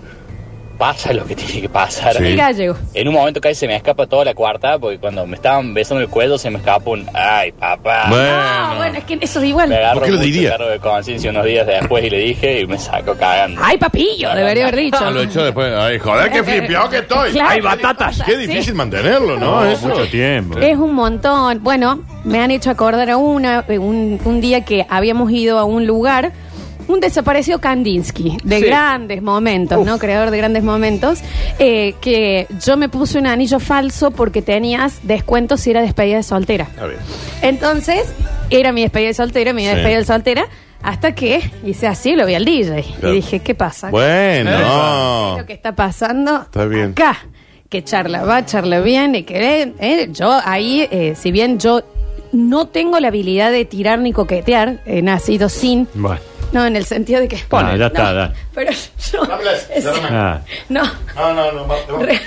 [SPEAKER 7] pasa lo que tiene que pasar.
[SPEAKER 3] Sí.
[SPEAKER 1] El gallego.
[SPEAKER 7] En un momento casi se me escapa toda la cuarta, porque cuando me estaban besando el cuello se me escapa un ay papá.
[SPEAKER 3] Bueno.
[SPEAKER 1] Ah, bueno, es que eso es igual.
[SPEAKER 7] Me agarro
[SPEAKER 3] ¿Por qué lo diría?
[SPEAKER 7] cargo de conciencia unos días después y le dije y me saco cagando.
[SPEAKER 1] Ay, papillo, debería haber dicho.
[SPEAKER 3] Ah, lo echó después. Ay, joder, qué flipeado que estoy.
[SPEAKER 1] Claro.
[SPEAKER 3] Ay, batatas. Qué
[SPEAKER 1] Sí.
[SPEAKER 3] difícil mantenerlo, ¿no?
[SPEAKER 4] No,
[SPEAKER 3] Eso.
[SPEAKER 4] mucho tiempo.
[SPEAKER 1] Es un montón. Bueno, me han hecho acordar a una, eh, un, un día que habíamos ido a un lugar, un desaparecido Kandinsky, de
[SPEAKER 2] Sí.
[SPEAKER 1] grandes momentos, ¿no? Creador de grandes momentos, eh, que yo me puse un anillo falso porque tenías descuento si era despedida de soltera.
[SPEAKER 3] A ver.
[SPEAKER 1] Entonces, era mi despedida de soltera, mi
[SPEAKER 3] Sí.
[SPEAKER 1] despedida de soltera, hasta que hice así, lo vi al DJ.
[SPEAKER 3] Claro.
[SPEAKER 1] Y dije, ¿qué pasa?
[SPEAKER 3] Bueno.
[SPEAKER 1] ¿Qué es lo que está pasando
[SPEAKER 3] Está bien.
[SPEAKER 1] acá? Que charla va, charla bien, y que eh, yo ahí, eh, si bien yo no tengo la habilidad de tirar ni coquetear, he nacido sin,
[SPEAKER 4] Bueno.
[SPEAKER 1] No, en el sentido de que...
[SPEAKER 4] Ah, ya está,
[SPEAKER 1] No,
[SPEAKER 4] ya.
[SPEAKER 1] Pero yo... es-
[SPEAKER 4] Ah,
[SPEAKER 1] no,
[SPEAKER 3] No, no, no. va-
[SPEAKER 1] re-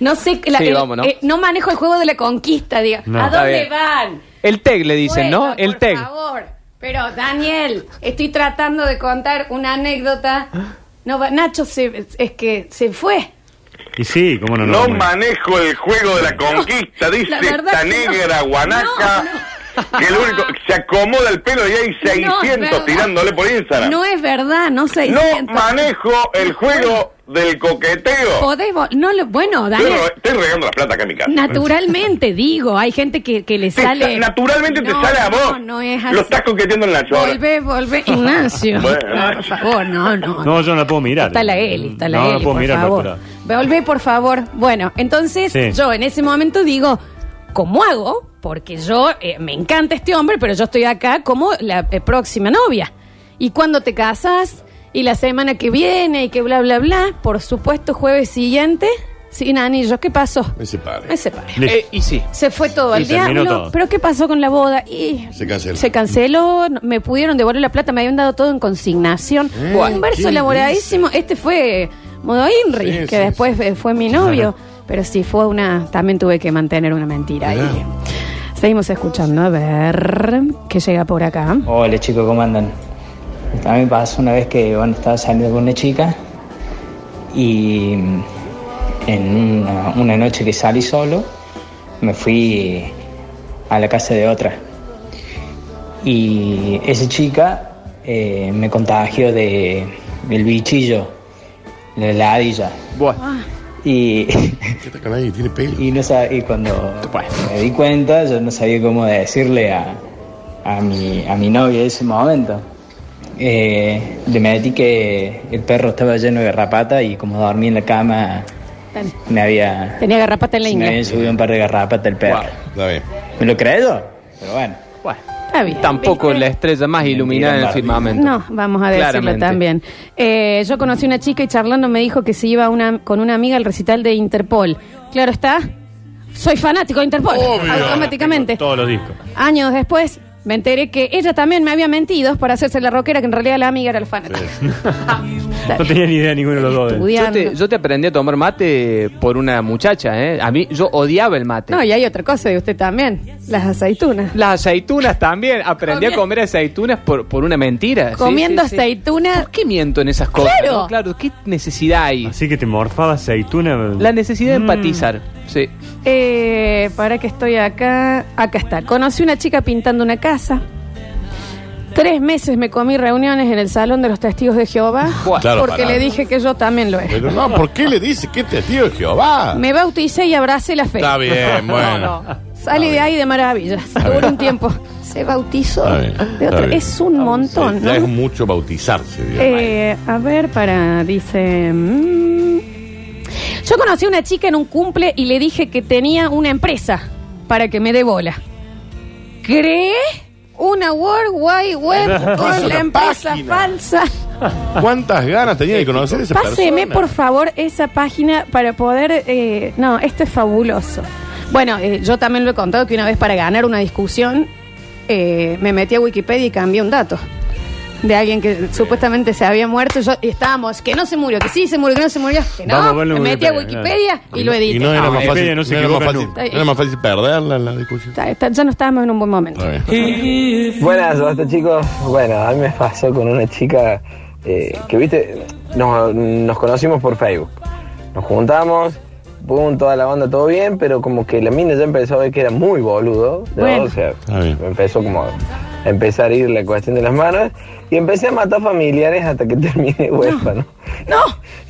[SPEAKER 1] no sé, la-
[SPEAKER 2] Sí,
[SPEAKER 1] el-
[SPEAKER 2] vamos, ¿no?
[SPEAKER 1] eh, no manejo el juego de la conquista, diga.
[SPEAKER 4] No.
[SPEAKER 1] ¿A dónde van?
[SPEAKER 2] El tag le dicen, ¿no?
[SPEAKER 1] Vuelva,
[SPEAKER 2] El
[SPEAKER 1] por
[SPEAKER 2] tag.
[SPEAKER 1] favor. Pero, Daniel, estoy tratando de contar una anécdota. No, va- Nacho se, es que se fue.
[SPEAKER 4] Y sí, cómo no,
[SPEAKER 8] No
[SPEAKER 4] no.
[SPEAKER 8] manejo el juego de la conquista, dice
[SPEAKER 1] la
[SPEAKER 8] esta
[SPEAKER 1] no.
[SPEAKER 8] negra guanaca. Que el único se acomoda el pelo y hay
[SPEAKER 1] No, es
[SPEAKER 8] 600
[SPEAKER 1] verdad.
[SPEAKER 8] tirándole por Instagram.
[SPEAKER 1] No es verdad, no sé.
[SPEAKER 8] No manejo el juego del coqueteo.
[SPEAKER 1] Podés no lo, bueno,
[SPEAKER 8] Estoy,
[SPEAKER 1] Daniel,
[SPEAKER 8] re- estoy regando la plata acá en mi casa.
[SPEAKER 1] naturalmente digo, hay gente que, que le
[SPEAKER 8] Te
[SPEAKER 1] sale.
[SPEAKER 8] sa- naturalmente te sale a vos.
[SPEAKER 1] No, no es así.
[SPEAKER 8] Lo estás coqueteando en la chora.
[SPEAKER 1] Volvé, volvé, Ignacio.
[SPEAKER 8] Bueno.
[SPEAKER 1] No, por favor, no, no.
[SPEAKER 4] No, yo no la puedo mirar.
[SPEAKER 1] Está la Eli, está la
[SPEAKER 4] no,
[SPEAKER 1] Eli,
[SPEAKER 4] No puedo
[SPEAKER 1] por
[SPEAKER 4] mirar
[SPEAKER 1] favor. Volvé, por favor. Bueno, entonces
[SPEAKER 4] Sí.
[SPEAKER 1] yo en ese momento digo, ¿cómo hago? Porque yo eh, me encanta este hombre, pero yo estoy acá como la eh, próxima novia. ¿Y cuando te casas? Y la semana que viene y que bla, bla, bla. Por supuesto, jueves siguiente, sin anillos. ¿Qué pasó?
[SPEAKER 3] Me separé.
[SPEAKER 1] Me separé.
[SPEAKER 2] Eh, y sí.
[SPEAKER 1] Se fue todo
[SPEAKER 4] Y
[SPEAKER 1] al diablo.
[SPEAKER 4] todo.
[SPEAKER 1] ¿Pero qué pasó con la boda? Y
[SPEAKER 3] Se canceló.
[SPEAKER 1] Se canceló, me pudieron devolver la plata, me habían dado todo en consignación.
[SPEAKER 3] Bueno,
[SPEAKER 1] Un verso
[SPEAKER 3] ¿quién
[SPEAKER 1] elaboradísimo. Este fue Modo Inri,
[SPEAKER 3] Sí,
[SPEAKER 1] que
[SPEAKER 3] sí,
[SPEAKER 1] después eh, fue mi novio. Pero sí, fue una. También tuve que mantener una mentira ahí. Seguimos escuchando, a ver qué llega por acá.
[SPEAKER 9] Hola chicos, ¿cómo andan? A mí me pasó una vez que bueno, estaba saliendo con una chica y mm, en una, una noche que salí solo me fui a la casa de otra. Y esa chica eh, me contagió de, del bichillo, de la ladilla.
[SPEAKER 2] Bueno,
[SPEAKER 9] Y.
[SPEAKER 3] Tiene pelo.
[SPEAKER 9] y, no sab- y cuando me di cuenta, yo no sabía cómo decirle a, a, mi, a mi novia en ese momento. Eh, le metí que el perro estaba lleno de garrapata y como dormí en la cama, me había,
[SPEAKER 1] Tenía garrapata en la
[SPEAKER 9] me
[SPEAKER 1] ingle.
[SPEAKER 9] había subido un par de garrapatas el perro.
[SPEAKER 3] Está bien.
[SPEAKER 9] ¿Me lo creo? Pero bueno.
[SPEAKER 2] bueno.
[SPEAKER 1] Está bien.
[SPEAKER 2] Tampoco
[SPEAKER 1] ¿viste?
[SPEAKER 2] la estrella más iluminada en el firmamento.
[SPEAKER 1] No, vamos a decirlo
[SPEAKER 2] Claramente.
[SPEAKER 1] también. Eh, yo conocí una chica y charlando me dijo que se iba una, con una amiga al recital de Interpol. Claro está. Soy fanático de Interpol.
[SPEAKER 3] Obvio.
[SPEAKER 1] Automáticamente.
[SPEAKER 4] Todos los discos.
[SPEAKER 1] Años después me enteré que ella también me había mentido para hacerse la rockera, que en realidad la amiga era el fanático.
[SPEAKER 4] No tenía ni idea ninguno de los dos.
[SPEAKER 2] Yo
[SPEAKER 1] Estudiando.
[SPEAKER 2] te, yo te aprendí a tomar mate por una muchacha, ¿eh? A mí, yo odiaba el mate.
[SPEAKER 1] No, y hay otra cosa de usted también. Las aceitunas.
[SPEAKER 2] Las aceitunas también. Aprendí a comer aceitunas por, por una mentira. Sí,
[SPEAKER 1] Comiendo
[SPEAKER 2] sí, sí.
[SPEAKER 1] aceitunas.
[SPEAKER 2] ¿Por qué miento en esas cosas?
[SPEAKER 1] Claro.
[SPEAKER 2] no? Claro, ¿qué necesidad hay?
[SPEAKER 4] Así que te morfaba aceituna.
[SPEAKER 2] La necesidad de
[SPEAKER 4] Mm.
[SPEAKER 2] empatizar. Sí.
[SPEAKER 1] Eh, para que estoy acá. Acá está. Conocí una chica pintando una casa. Tres meses me comí reuniones en el Salón de los Testigos de Jehová.
[SPEAKER 3] Claro,
[SPEAKER 1] porque
[SPEAKER 3] pará.
[SPEAKER 1] le dije que yo también lo era.
[SPEAKER 3] Pero no, ¿por qué le dice que este tío es Jehová?
[SPEAKER 1] Me bauticé y abracé la fe.
[SPEAKER 3] Está bien, bueno.
[SPEAKER 1] Salí de ahí de maravillas. Por un tiempo. Se bautizó.
[SPEAKER 3] Está bien,
[SPEAKER 1] de
[SPEAKER 3] está
[SPEAKER 1] otro.
[SPEAKER 3] bien.
[SPEAKER 1] Es un montón,
[SPEAKER 3] Sí, Ya
[SPEAKER 1] ¿no?
[SPEAKER 3] es mucho bautizarse, digamos.
[SPEAKER 1] Eh, a ver, para, dice... mm, yo conocí a una chica en un cumple y le dije que tenía una empresa para que me dé bola. ¿Cree? Una World Wide Web con la empresa
[SPEAKER 3] página.
[SPEAKER 1] falsa.
[SPEAKER 3] ¿Cuántas ganas tenía de conocer esa
[SPEAKER 1] Páseme,
[SPEAKER 3] persona?
[SPEAKER 1] por favor, esa página para poder... eh, no, esto es fabuloso. Bueno, eh, yo también lo he contado que una vez para ganar una discusión eh, me metí a Wikipedia y cambié un dato de alguien que supuestamente se había muerto. Yo, y estábamos, que no se murió, que sí se murió, que no se murió. Que
[SPEAKER 4] Vamos a
[SPEAKER 1] no,
[SPEAKER 4] verlo
[SPEAKER 1] me
[SPEAKER 4] en
[SPEAKER 1] metí a
[SPEAKER 4] Wikipedia,
[SPEAKER 1] y lo edité.
[SPEAKER 3] Y no era
[SPEAKER 4] No,
[SPEAKER 3] más fácil,
[SPEAKER 4] no se
[SPEAKER 3] no era más fácil, no era más fácil perderla en la discusión.
[SPEAKER 1] Está- está- ya no estábamos en un buen momento.
[SPEAKER 10] Buenas, basta chicos. Bueno, a mí me pasó con una chica eh, que, viste, nos, nos conocimos por Facebook. Nos juntamos, pum, toda la banda, todo bien, pero como que la mina ya empezó a ver que era muy boludo. ¿no?
[SPEAKER 1] Bueno.
[SPEAKER 10] O sea,
[SPEAKER 3] Está bien.
[SPEAKER 10] me empezó como a empezar a ir la cuestión de las manos y empecé a matar familiares hasta que terminé huérfano.
[SPEAKER 1] ¡No!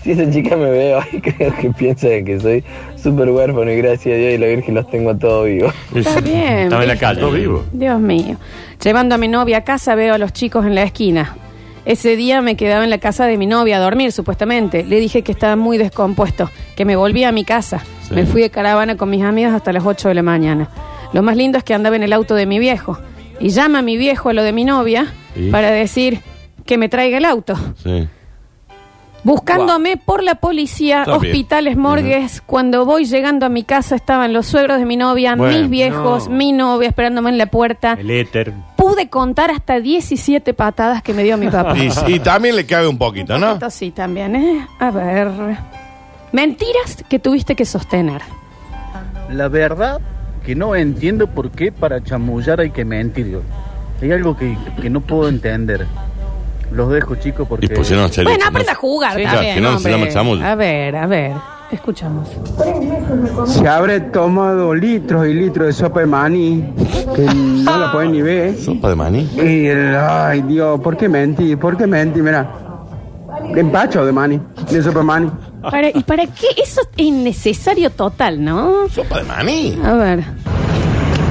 [SPEAKER 10] Si esa chica me ve hoy, creo que piensa que soy súper huérfano y gracias a Dios y la Virgen los tengo a todos vivos.
[SPEAKER 1] Está bien.
[SPEAKER 4] Estaba en la calle.
[SPEAKER 3] Todo vivo.
[SPEAKER 1] Dios mío. Llevando a mi novia a casa veo a los chicos en la esquina. Ese día me quedaba en la casa de mi novia a dormir, supuestamente. Le dije que estaba muy descompuesto, que me volvía a mi casa.
[SPEAKER 3] Sí.
[SPEAKER 1] Me fui de caravana con mis amigos hasta las 8 de la mañana. Lo más lindo es que andaba en el auto de mi viejo. Y llama a mi viejo a lo de mi novia para decir que me traiga el auto.
[SPEAKER 3] Sí.
[SPEAKER 1] Buscándome por la policía,
[SPEAKER 3] Está bien.
[SPEAKER 1] hospitales, morgues. Cuando voy llegando a mi casa estaban los suegros de mi novia,
[SPEAKER 3] Bueno,
[SPEAKER 1] mis viejos,
[SPEAKER 4] no.
[SPEAKER 1] mi novia esperándome en la puerta.
[SPEAKER 4] El éter.
[SPEAKER 1] Pude contar hasta 17 patadas que me dio mi papá.
[SPEAKER 3] Y, y también le cabe un poquito, ¿no?
[SPEAKER 1] Esto sí también, ¿eh? A ver. Mentiras que tuviste que sostener.
[SPEAKER 11] La verdad que no entiendo por qué para chamullar hay que mentir. yo. Hay algo que, que no puedo entender. Los dejo, chicos, porque...
[SPEAKER 3] Y pusieron serio.
[SPEAKER 1] Bueno, aprenda a jugar
[SPEAKER 3] Sí,
[SPEAKER 1] también,
[SPEAKER 3] claro, que no se
[SPEAKER 1] hombre.
[SPEAKER 3] llama chamuyo.
[SPEAKER 1] A ver, a ver. Escuchamos.
[SPEAKER 12] Se habré tomado litros y litros de sopa de maní, que no la pueden ni ver.
[SPEAKER 3] Sopa de maní.
[SPEAKER 12] Y el, ay Dios, ¿por qué mentí? ¿Por qué mentí? Mira, empacho de maní, de sopa de maní.
[SPEAKER 1] Para- ¿Y para qué? Eso es innecesario total, ¿no?
[SPEAKER 3] Sopa de maní.
[SPEAKER 1] A ver.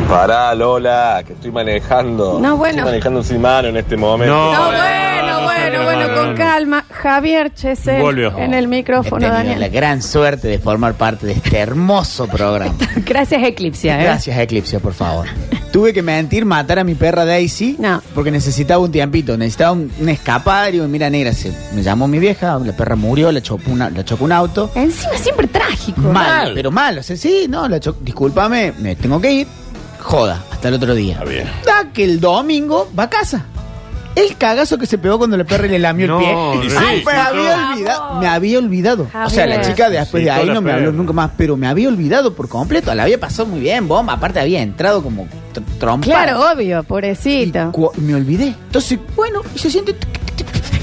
[SPEAKER 13] Pará, Lola, que estoy manejando.
[SPEAKER 1] No, bueno.
[SPEAKER 13] Estoy manejando sin mano en este momento.
[SPEAKER 1] No, bueno, bueno, Bueno, bueno, con calma. Javier Chesel
[SPEAKER 4] Volvió.
[SPEAKER 1] en el
[SPEAKER 6] He
[SPEAKER 1] micrófono,
[SPEAKER 6] tenido
[SPEAKER 1] Daniel.
[SPEAKER 6] la gran suerte de formar parte de este hermoso programa.
[SPEAKER 1] Gracias, Eclipsia. ¿eh?
[SPEAKER 6] Gracias, Eclipse, por favor. Tuve que mentir, matar a mi perra Daisy.
[SPEAKER 1] No.
[SPEAKER 6] Porque necesitaba un tiempito, necesitaba un, un escapar. Y digo, mira, negra, se, me llamó mi vieja, la perra murió, la chocó, una, la chocó un auto.
[SPEAKER 1] Encima siempre trágico.
[SPEAKER 6] Mal, pero mal. O sea, sí, no, la chocó. Discúlpame, me tengo que ir. Joda, hasta el otro día.
[SPEAKER 3] Está bien.
[SPEAKER 6] Da que el domingo va a casa. El cagazo que se pegó cuando la perra le lamió
[SPEAKER 4] No,
[SPEAKER 6] el pie.
[SPEAKER 4] sí,
[SPEAKER 6] Ay,
[SPEAKER 4] sí,
[SPEAKER 6] me, había olvidado, me había olvidado. O sea, la
[SPEAKER 1] Javier.
[SPEAKER 6] chica después
[SPEAKER 4] Sí,
[SPEAKER 6] de ahí no me habló nunca más, pero me había olvidado por completo. La había pasado muy bien, bomba. Aparte había entrado como tr- trompa.
[SPEAKER 1] Claro, obvio,
[SPEAKER 6] Y
[SPEAKER 1] pobrecito.
[SPEAKER 6] cu- me olvidé. Entonces, bueno, y se siente.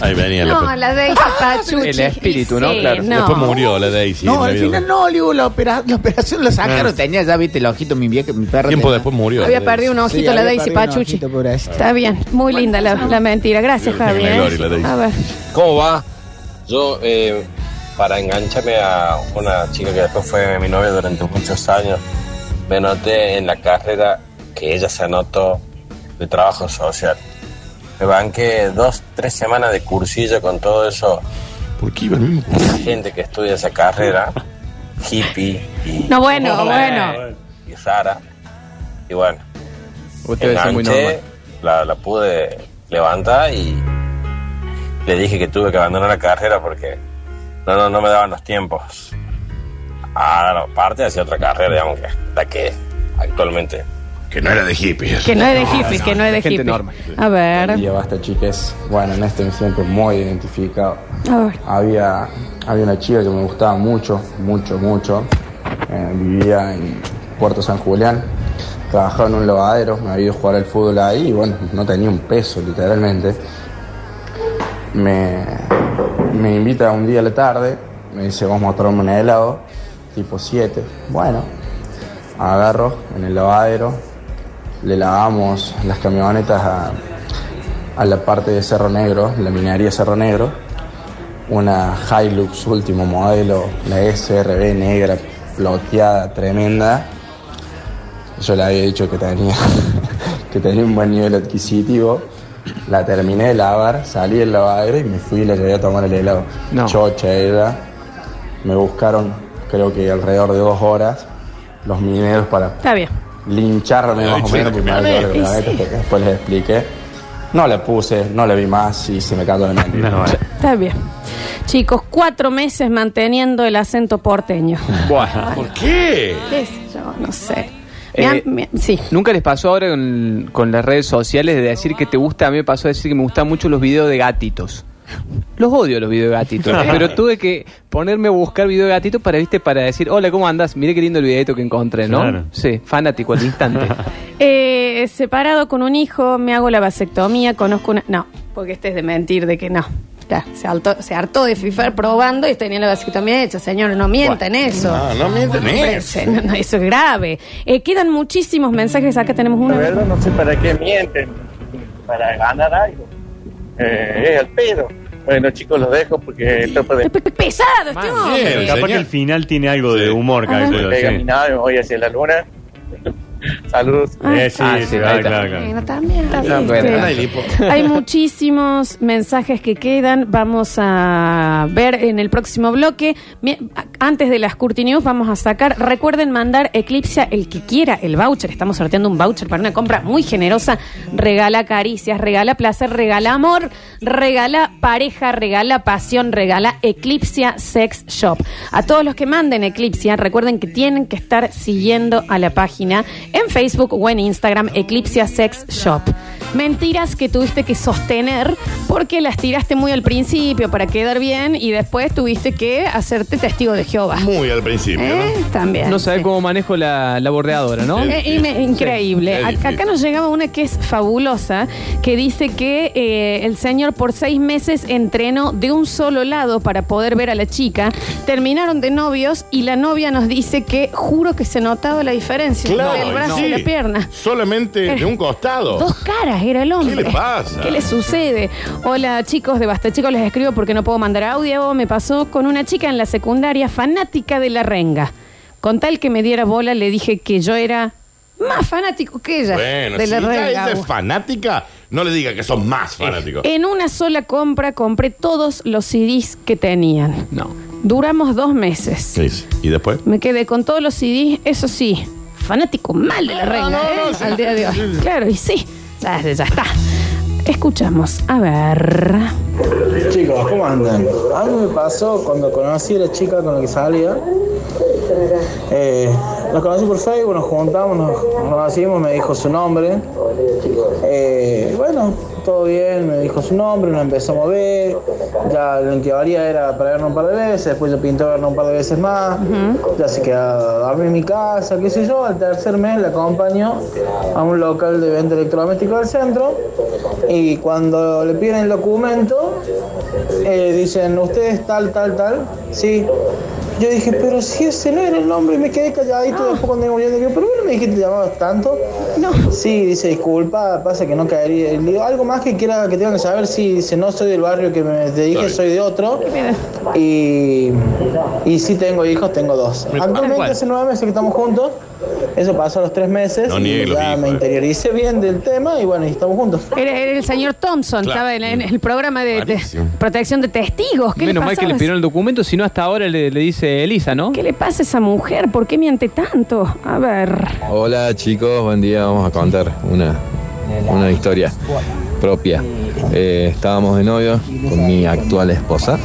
[SPEAKER 3] Ahí venía
[SPEAKER 1] No,
[SPEAKER 3] la.
[SPEAKER 1] la Daisy Pachuchi.
[SPEAKER 2] El espíritu, ¿no?
[SPEAKER 1] Sí,
[SPEAKER 2] Claro.
[SPEAKER 1] no.
[SPEAKER 3] Después murió la Daisy.
[SPEAKER 6] no,
[SPEAKER 3] la
[SPEAKER 6] al
[SPEAKER 3] vida.
[SPEAKER 6] final no, le digo, la, opera- la operación la sacaron.
[SPEAKER 4] Ah.
[SPEAKER 6] Tenía ya, viste, el ojito, mi vieja, mi perra.
[SPEAKER 3] Tiempo
[SPEAKER 6] tenía-
[SPEAKER 3] después murió.
[SPEAKER 1] Había
[SPEAKER 3] la
[SPEAKER 1] perdido un
[SPEAKER 3] Daisy.
[SPEAKER 1] ojito
[SPEAKER 6] Sí,
[SPEAKER 1] la
[SPEAKER 6] había
[SPEAKER 1] Daisy
[SPEAKER 6] perdido un
[SPEAKER 1] Pachuchi.
[SPEAKER 6] ojito, pobrecita.
[SPEAKER 1] Está bien, muy linda la, la mentira. Gracias, Javier.
[SPEAKER 3] gloria, la Daisy.
[SPEAKER 1] A ver.
[SPEAKER 13] ¿Cómo va? Yo, eh, para engancharme a una chica que después fue mi novia durante muchos años, me anoté en la carrera que ella se anotó de trabajo social. Me banqué dos, tres semanas de cursillo con todo eso.
[SPEAKER 3] ¿Por qué iba el mismo?
[SPEAKER 13] La gente que estudia esa carrera, hippie y,
[SPEAKER 1] No, bueno, bueno.
[SPEAKER 13] y rara. Y bueno,
[SPEAKER 2] Usted debe ser muy normal.
[SPEAKER 13] la, la pude levantar y le dije que tuve que abandonar la carrera porque no, no, no me daban los tiempos. Ah, no, aparte hacía otra carrera, digamos, que la que actualmente.
[SPEAKER 3] Que no era de hippies.
[SPEAKER 1] Que no es de hippies, que no es de
[SPEAKER 2] gente
[SPEAKER 1] hippies.
[SPEAKER 2] normal.
[SPEAKER 1] A ver.
[SPEAKER 12] Y basta, chiques. Bueno, en este me siento muy identificado.
[SPEAKER 1] A ver.
[SPEAKER 12] Había, había una chica que me gustaba mucho, mucho, mucho. Eh, vivía en Puerto San Julián. Trabajaba en un lavadero, me había ido a jugar al fútbol ahí y bueno, no tenía un peso literalmente. Me, me invita un día a la tarde, me dice vamos a tomarme un helado, tipo 7. Bueno, agarro en el lavadero, le lavamos las camionetas a, a la parte de Cerro Negro, la minería Cerro Negro, una Hilux último modelo, la SRB negra, ploteada, tremenda. Yo le había dicho que tenía, que tenía un buen nivel adquisitivo. La terminé de lavar, salí del lavadero y me fui y la llevé a tomar el helado.
[SPEAKER 2] No.
[SPEAKER 12] Chocha era. Me buscaron, creo que alrededor de dos horas, los mineros para
[SPEAKER 1] Está bien.
[SPEAKER 12] Lincharme más o menos, porque me hasta que después les expliqué. No la puse, no la vi más y se me cayó la mente.
[SPEAKER 4] No, bueno.
[SPEAKER 1] Está bien. Chicos, cuatro meses manteniendo el acento porteño.
[SPEAKER 2] Buah.
[SPEAKER 3] ¿Por qué?
[SPEAKER 1] ¿Qué sé yo? No sé.
[SPEAKER 2] Eh,
[SPEAKER 1] Me han- me- sí.
[SPEAKER 2] ¿Nunca les pasó ahora con, con las redes sociales de decir que te gusta? A mí me pasó decir que me gustan mucho los videos de gatitos. Los odio los videos de gatitos, pero tuve que ponerme a buscar videos de gatitos para, viste, para decir, hola, ¿cómo andas? Mire qué lindo el videito que encontré, ¿no?
[SPEAKER 4] Claro.
[SPEAKER 2] Sí, fanático al instante.
[SPEAKER 1] Eh, separado con un hijo, me hago la vasectomía, conozco una... No, porque este es de mentir, de que no. Ya, se, hartó, se hartó de fifar probando y tenía la vasectomía hecha. Señor, no mientan eso.
[SPEAKER 3] No, no mienten
[SPEAKER 1] Hombre,
[SPEAKER 3] eso.
[SPEAKER 1] no, no, eso es grave. Eh, quedan muchísimos mensajes. Acá tenemos
[SPEAKER 14] La
[SPEAKER 1] uno.
[SPEAKER 14] verdad no sé para qué mienten, para ganar algo. Eh, es el pedo. Bueno chicos, los dejo porque esto puede...
[SPEAKER 1] Pesado, este hombre.
[SPEAKER 3] bien.
[SPEAKER 4] Capaz
[SPEAKER 3] señor.
[SPEAKER 4] que el final tiene algo de humor, calculo,
[SPEAKER 14] Pega mi nave, voy hacia la luna. Saludos.
[SPEAKER 4] Eh, sí,
[SPEAKER 2] Ah,
[SPEAKER 4] sí,
[SPEAKER 2] sí,
[SPEAKER 4] claro,
[SPEAKER 2] ahí está.
[SPEAKER 4] claro, claro.
[SPEAKER 1] Bueno, también.
[SPEAKER 2] No
[SPEAKER 3] hay
[SPEAKER 1] muchísimos mensajes que quedan. Vamos a ver en el próximo bloque. Antes de las Curti News, vamos a sacar. Recuerden mandar Eclipse el que quiera el voucher. Estamos sorteando un voucher para una compra muy generosa. Regala caricias, regala placer, regala amor, regala pareja, regala pasión, regala Eclipse Sex Shop. A todos los que manden Eclipse, recuerden que tienen que estar siguiendo a la página en Facebook o en Instagram Eclipse Sex Shop. Mentiras que tuviste que sostener porque las tiraste muy al principio para quedar bien y después tuviste que hacerte testigo de Jehová.
[SPEAKER 3] Muy al principio,
[SPEAKER 1] ¿Eh?
[SPEAKER 3] ¿no?
[SPEAKER 1] También.
[SPEAKER 2] No sabes
[SPEAKER 1] sí.
[SPEAKER 2] cómo manejo la, la bordeadora, ¿no?
[SPEAKER 1] Eh, y me- increíble.
[SPEAKER 3] Sí.
[SPEAKER 1] Acá nos llegaba una que es fabulosa, que dice que eh, el señor por seis meses entrenó de un solo lado para poder ver a la chica. Terminaron de novios y la novia nos dice que juro que se notaba la diferencia
[SPEAKER 3] Claro,
[SPEAKER 1] brazo y la pierna.
[SPEAKER 3] Solamente de un costado.
[SPEAKER 1] Dos caras era el hombre.
[SPEAKER 3] ¿Qué le pasa?
[SPEAKER 1] ¿Qué le sucede? Hola chicos de Basta Chicos, les escribo porque no puedo mandar audio. Me pasó con una chica en la secundaria fanática de la renga. Con tal que me diera bola, le dije que yo era más fanático que ella
[SPEAKER 3] Bueno,
[SPEAKER 1] de
[SPEAKER 3] si
[SPEAKER 1] la
[SPEAKER 3] ella
[SPEAKER 1] renga.
[SPEAKER 3] es de fanática, No le diga que son más fanáticos.
[SPEAKER 1] En una sola compra compré todos los CDs que tenían.
[SPEAKER 2] No.
[SPEAKER 1] Duramos dos meses.
[SPEAKER 3] Sí. ¿Y después?
[SPEAKER 1] Me quedé con todos los CDs, eso sí, fanático mal de la reina, ¿eh? Al día de hoy. Claro, y sí, ya, ya está. Escuchamos, a ver.
[SPEAKER 15] Chicos, ¿cómo andan? A mí me pasó cuando conocí a la chica con la que salía. Eh, nos conocí por Facebook, nos juntamos, nos conocimos, me dijo su nombre. Eh, bueno, todo bien, me dijo su nombre, nos empezamos a ver. Ya en teoría era para vernos un par de veces, después yo pinté vernos un par de veces más. Ya se queda a dormir en mi casa, qué sé yo. Al tercer mes la acompaño a un local de venta electrodoméstico del centro. Y cuando le piden el documento, eh, dicen, ¿usted es tal, tal, tal? Sí. Yo dije, pero si ese no era el nombre, y me quedé calladito después cuando muriendo. Digo, ¿pero qué no me dijiste que te llamabas tanto? No. Sí, dice, disculpa, pasa que no caería. Le digo, algo más que quiera que tengan que saber, sí, dice, no soy del barrio que me te dije, soy de otro. Y, y sí tengo hijos, tengo dos. Actualmente hace nueve meses que estamos juntos. Eso pasó a los tres meses.
[SPEAKER 3] No
[SPEAKER 15] y ya me
[SPEAKER 3] eh.
[SPEAKER 15] interioricé bien del tema y bueno, y estamos juntos.
[SPEAKER 1] Era, era el señor Thompson,
[SPEAKER 15] Claro.
[SPEAKER 1] estaba en, en el programa de, protección de testigos. ¿Qué
[SPEAKER 2] Menos
[SPEAKER 1] le
[SPEAKER 2] mal que le pidieron el documento, si no hasta ahora le, le dice Elisa, ¿no?
[SPEAKER 1] ¿Qué le pasa a esa mujer? ¿Por qué miente tanto? A ver.
[SPEAKER 16] Hola chicos, buen día. Vamos a contar una, una historia propia. Eh, estábamos de novio con mi actual esposa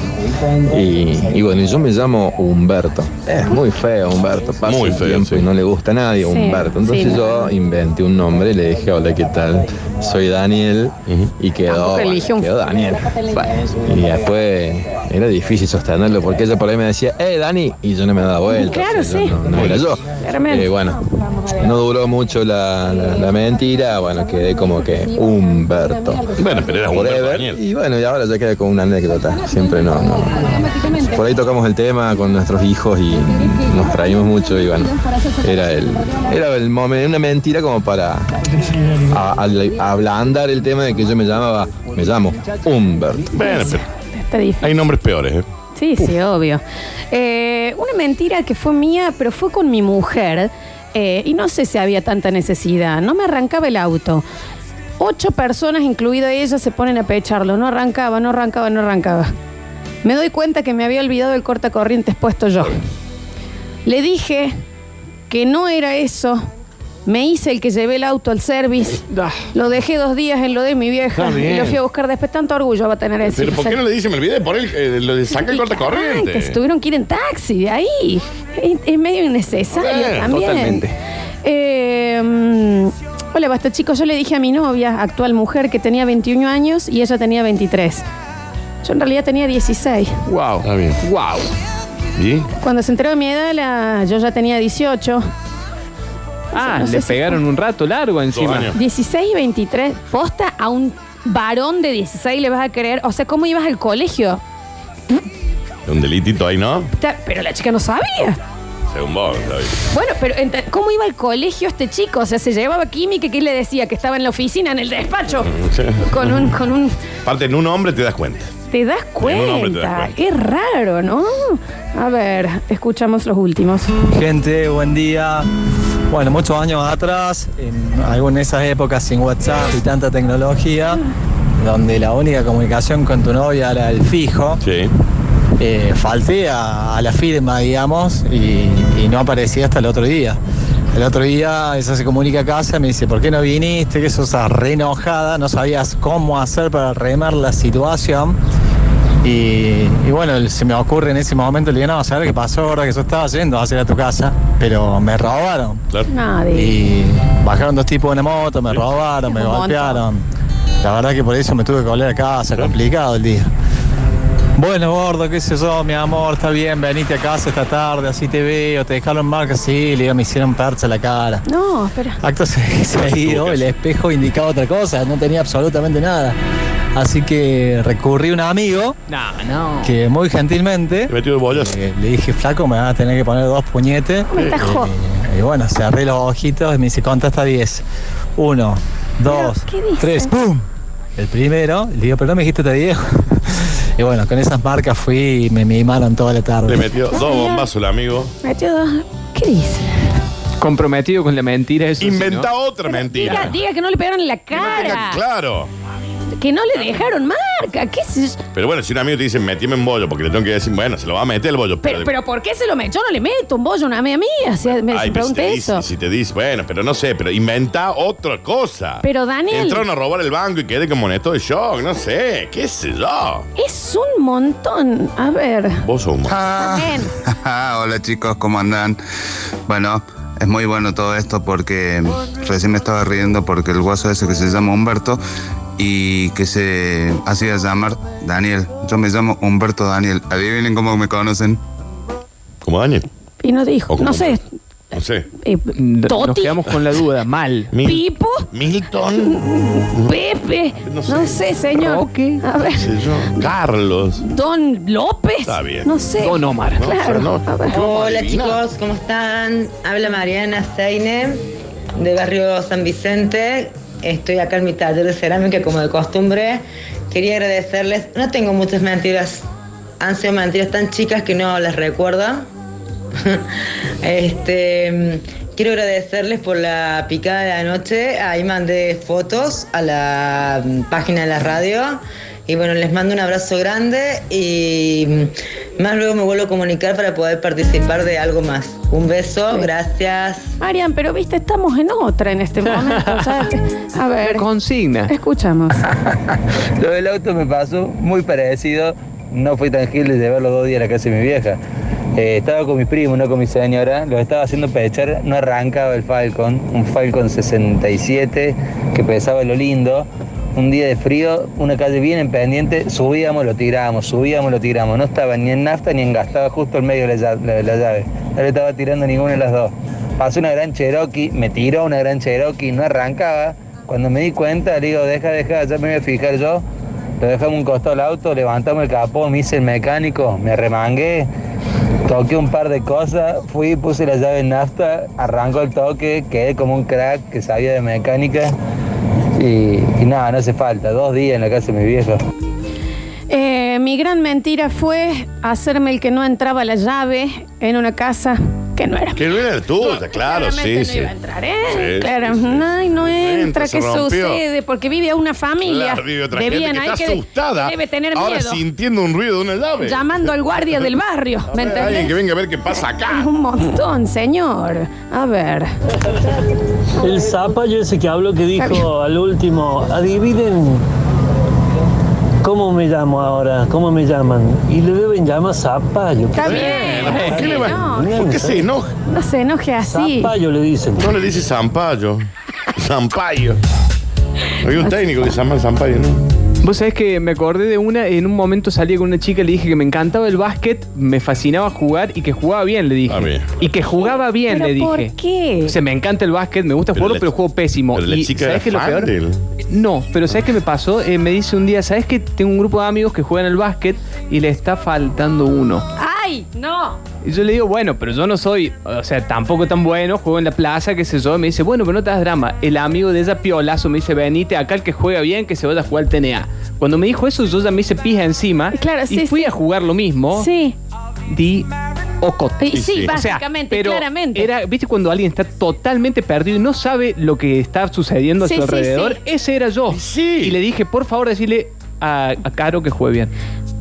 [SPEAKER 16] y, y bueno, yo me llamo Humberto. Es muy feo Humberto, pasa
[SPEAKER 3] Muy
[SPEAKER 16] el
[SPEAKER 3] feo,
[SPEAKER 16] tiempo
[SPEAKER 3] sí.
[SPEAKER 16] y no le gusta a nadie
[SPEAKER 3] Sí,
[SPEAKER 16] Humberto. Entonces
[SPEAKER 3] sí,
[SPEAKER 16] yo inventé un nombre, le dije, hola, ¿qué tal? Soy Daniel y quedó, bueno, quedó Daniel. Y después era difícil sostenerlo porque ella por ahí me decía, eh, Dani, y yo no me daba vuelta.
[SPEAKER 1] Claro,
[SPEAKER 16] o sea,
[SPEAKER 1] sí.
[SPEAKER 16] no, no era yo. Eh, bueno, no duró mucho la, la- la mentira, bueno, quedé como que Humberto.
[SPEAKER 3] Bueno, pero era Humberto.
[SPEAKER 16] Y bueno, y ahora ya queda con una anécdota. Siempre no, no. Por ahí tocamos el tema con nuestros hijos y nos traímos mucho y bueno, era el, era el momento, una mentira como para a- a- ablandar el tema de que yo me llamaba, me llamo Humberto.
[SPEAKER 3] Bueno, pero
[SPEAKER 1] Está difícil.
[SPEAKER 3] hay nombres peores, ¿eh?
[SPEAKER 1] Sí, sí, obvio. Eh, una mentira que fue mía, pero fue con mi mujer. Eh, y no sé si había tanta necesidad. No me arrancaba el auto. Ocho personas, incluida ella, se ponen a pecharlo. No arrancaba, no arrancaba, no arrancaba. Me doy cuenta que me había olvidado el cortacorrientes puesto yo. Le dije que no era eso. Me hice el que llevé el auto al service. Lo dejé dos días en lo de mi vieja.
[SPEAKER 3] Está
[SPEAKER 1] Y lo fui a buscar después. Tanto orgullo va a tener ese.
[SPEAKER 3] Pero ¿por qué no le dice, me olvidé de poner, eh, lo de saca el
[SPEAKER 1] Ay, que
[SPEAKER 3] cortacorriente?
[SPEAKER 1] se tuvieron que ir en taxi de ahí. Es, es medio innecesario también.
[SPEAKER 3] totalmente.
[SPEAKER 1] Eh, mm, hola, basta chicos. Yo le dije a mi novia, actual mujer, que tenía 21 años y ella tenía 23. Yo en realidad tenía 16.
[SPEAKER 2] Wow.
[SPEAKER 3] Está bien.
[SPEAKER 2] Wow.
[SPEAKER 3] ¿Y?
[SPEAKER 1] Cuando se enteró de mi edad, la- yo ya tenía 18.
[SPEAKER 2] Ah,
[SPEAKER 1] No
[SPEAKER 2] le
[SPEAKER 1] si
[SPEAKER 2] pegaron un rato largo encima.
[SPEAKER 1] 16 y 23. Posta a un varón de 16 le vas a creer. O sea, ¿cómo ibas al colegio?
[SPEAKER 3] Un delitito ahí, ¿no?
[SPEAKER 1] Ta- Pero la chica no sabía.
[SPEAKER 3] Según vos, David.
[SPEAKER 1] Bueno, pero ent- ¿cómo iba al colegio este chico? O sea, se llevaba química y ¿qué le decía? Que estaba en la oficina, en el despacho. Con un, con un.
[SPEAKER 3] Aparte, en un hombre te das cuenta.
[SPEAKER 1] ¿Te das
[SPEAKER 3] En un hombre te das
[SPEAKER 1] cuenta? Qué raro, ¿no? A ver, escuchamos los últimos.
[SPEAKER 17] Gente, buen día. Bueno, muchos años atrás, en alguna de esas épocas sin WhatsApp y tanta tecnología, donde la única comunicación con tu novia era el fijo, eh, falté a, a la firma, digamos, y, y no aparecí hasta el otro día. El otro día ella se comunica a casa me dice, ¿por qué no viniste? Que sos re enojada, no sabías cómo hacer para remar la situación. Y, y bueno, se me ocurre en ese momento, le digo, no, ¿sabes qué pasó ahora que yo estaba yendo a hacer a tu casa? Pero me robaron.
[SPEAKER 1] Nadie.
[SPEAKER 17] Y bajaron dos tipos de una moto, me robaron, me golpearon. La verdad que por eso me tuve que volver a casa, complicado el día. Bueno, gordo, qué sé yo, mi amor, está bien, venite a casa esta tarde, así te veo, te dejaron marca, sí, le digo, me hicieron percha la cara.
[SPEAKER 1] No, espera.
[SPEAKER 17] Acto se- seguido, el espejo indicaba otra cosa, no tenía absolutamente nada. Así que recurrí a un amigo
[SPEAKER 2] No, no.
[SPEAKER 17] que muy gentilmente eh, le dije, flaco, me vas a tener que poner dos puñetes.
[SPEAKER 1] Me estás jo-
[SPEAKER 17] Y bueno, cerré los ojitos y me dice, conta hasta 10. Uno, dos, tres, ¡pum! El primero, le digo, pero no me dijiste hasta 10. y bueno, con esas marcas fui y me mimaron toda la tarde.
[SPEAKER 3] Le metió dos bombazos el amigo.
[SPEAKER 1] Metió dos. ¿Qué dice?
[SPEAKER 2] Comprometido con la mentira, eso sí,
[SPEAKER 3] Inventa
[SPEAKER 2] ¿no?
[SPEAKER 3] otra mentira.
[SPEAKER 1] Diga, diga que no le pegaron en la cara.
[SPEAKER 3] Claro.
[SPEAKER 1] Que no le dejaron marca. ¿Qué es eso?
[SPEAKER 3] Pero bueno, si un amigo te dice, metíme en bollo, porque le tengo que decir, bueno, se lo va a meter el bollo.
[SPEAKER 1] Pero, pero ¿por qué se lo me Yo no le meto un bollo a una amiga mía. O sea, me
[SPEAKER 3] Ay, pero si
[SPEAKER 1] pregunté
[SPEAKER 3] te dice,
[SPEAKER 1] eso.
[SPEAKER 3] si te dice, bueno, pero no sé, pero inventa otra cosa.
[SPEAKER 1] Pero, Daniel-
[SPEAKER 3] Entraron a robar el banco y quedé como en esto de shock, no sé, qué sé yo.
[SPEAKER 1] Es un montón. A ver.
[SPEAKER 3] Vos sos un mon-
[SPEAKER 1] También.
[SPEAKER 18] Hola chicos, ¿cómo andan? Bueno, es muy bueno todo esto porque recién me estaba riendo porque el guaso ese que se llama Humberto y que se hacía llamar Daniel. Yo me llamo Humberto Daniel. Adivinen cómo me conocen.
[SPEAKER 3] ¿Como Daniel?
[SPEAKER 1] Y no dijo. No sé.
[SPEAKER 3] No sé.
[SPEAKER 1] eh,
[SPEAKER 2] Nos quedamos con la duda, mal.
[SPEAKER 1] Pipo.
[SPEAKER 3] Milton.
[SPEAKER 1] Pepe. No sé, señor. A ver.
[SPEAKER 3] qué sé yo. Carlos.
[SPEAKER 1] Don López.
[SPEAKER 3] Está bien.
[SPEAKER 1] No sé.
[SPEAKER 2] Don Omar.
[SPEAKER 1] Claro.
[SPEAKER 3] No,
[SPEAKER 1] A ver.
[SPEAKER 19] Hola chicos, ¿cómo están? Habla Mariana Seine de barrio San Vicente. Estoy acá en mi taller de cerámica como de costumbre. Quería agradecerles. No tengo muchas mentiras. Han sido mentiras tan chicas que no las recuerdo. este, quiero agradecerles por la picada de la noche. Ahí mandé fotos a la mm, página de la radio. Y bueno, les mando un abrazo grande y más luego me vuelvo a comunicar para poder participar de algo más. Un beso, gracias.
[SPEAKER 1] Marian, pero viste, estamos en otra en este momento. a ver.
[SPEAKER 2] Consigna.
[SPEAKER 1] Escuchamos.
[SPEAKER 20] Lo del auto me pasó muy parecido. No fui tan gil de llevarlo dos días a la casa de mi vieja. Eh, estaba con mi primo, no con mi señora. Lo estaba haciendo pechar. No arrancaba el Falcon. Un Falcon 67 que pesaba lo lindo. Un día de frío, una calle bien en pendiente. Subíamos, lo tirábamos, subíamos, lo tiramos. No estaba ni en nafta ni en gas. Estaba justo en medio de la, la- la llave. No le estaba tirando ninguna de las dos. Pasó una gran Cherokee, me tiró una gran Cherokee, no arrancaba. Cuando me di cuenta, le digo, deja, deja, ya me voy a fijar yo. Lo dejamos un costado del auto, levantamos el capó, me hice el mecánico, me remangué, toqué un par de cosas, fui, puse la llave en nafta, arrancó el toque, quedé como un crack que sabía de mecánica. Y, nada, no hace falta, dos días en la casa de mi viejo.
[SPEAKER 1] Eh, mi gran mentira fue hacerme el que no entraba la llave en una casa que no era.
[SPEAKER 3] Que no era tuya, claro, sí,
[SPEAKER 1] no iba a entrar, ¿eh?
[SPEAKER 3] Sí,
[SPEAKER 1] claro,
[SPEAKER 3] sí, sí.
[SPEAKER 1] ay, no entra,
[SPEAKER 3] entra, se
[SPEAKER 1] ¿qué
[SPEAKER 3] rompió.
[SPEAKER 1] sucede? Porque vive una familia
[SPEAKER 3] Claro, vive otra gente que está
[SPEAKER 1] que
[SPEAKER 3] asustada.
[SPEAKER 1] debe tener
[SPEAKER 3] Ahora
[SPEAKER 1] miedo.
[SPEAKER 3] sintiendo un ruido de una llave.
[SPEAKER 1] Llamando al guardia del barrio, ¿me
[SPEAKER 3] Alguien que venga a ver qué pasa acá.
[SPEAKER 1] Un montón, señor. A ver.
[SPEAKER 21] El zapallo ese que habló que dijo al último, adivinen cómo me llamo ahora, cómo me llaman. Y le deben llamar zapallo.
[SPEAKER 1] Está bien.
[SPEAKER 3] ¿Por qué, le va-
[SPEAKER 1] No,
[SPEAKER 3] ¿Por qué se enoja?
[SPEAKER 1] no se enoje así.
[SPEAKER 21] Zapallo le dicen.
[SPEAKER 3] No le dice Zampayo. Zampayo. Hay un técnico que se llama Zampayo, ¿no?
[SPEAKER 2] Vos sabés que me acordé de una, en un momento salí con una chica y le dije que me encantaba el básquet, me fascinaba jugar y que jugaba bien, le dije.
[SPEAKER 3] Ah, bien.
[SPEAKER 2] Y que jugaba bien,
[SPEAKER 1] ¿Pero
[SPEAKER 2] le
[SPEAKER 1] por
[SPEAKER 2] dije.
[SPEAKER 1] qué?
[SPEAKER 2] O sea, me encanta el básquet, me gusta
[SPEAKER 3] Pero
[SPEAKER 2] jugarlo,
[SPEAKER 3] la
[SPEAKER 2] pero juego pésimo.
[SPEAKER 3] Pero la
[SPEAKER 2] y
[SPEAKER 3] chica
[SPEAKER 2] ¿sabés es lo peor?
[SPEAKER 3] del-
[SPEAKER 2] No, pero ¿sabes qué me pasó? Eh, me dice un día, ¿sabes que tengo un grupo de amigos que juegan al básquet y le está faltando uno?
[SPEAKER 1] ¡Ay! ¡No!
[SPEAKER 2] Y yo le digo, bueno, pero yo no soy, o sea, tampoco tan bueno, juego en la plaza, qué sé yo. Me dice, bueno, pero no te das drama. El amigo de ella, Piolazo, me dice, venite acá el que juega bien, que se vaya a jugar al TNA. Cuando me dijo eso, yo ya me hice pija encima
[SPEAKER 1] Claro,
[SPEAKER 2] y
[SPEAKER 1] sí,
[SPEAKER 2] fui
[SPEAKER 1] sí.
[SPEAKER 2] a jugar lo mismo.
[SPEAKER 1] Sí.
[SPEAKER 2] Di ocote.
[SPEAKER 1] Y sí,
[SPEAKER 2] O sea,
[SPEAKER 1] básicamente,
[SPEAKER 2] pero
[SPEAKER 1] claramente.
[SPEAKER 2] Era, ¿viste cuando alguien está totalmente perdido y no sabe lo que está sucediendo a
[SPEAKER 1] Sí,
[SPEAKER 2] su
[SPEAKER 1] sí,
[SPEAKER 2] alrededor?
[SPEAKER 1] sí.
[SPEAKER 2] Ese era yo. Y le dije, por favor, decirle a, a Caro que juegue bien.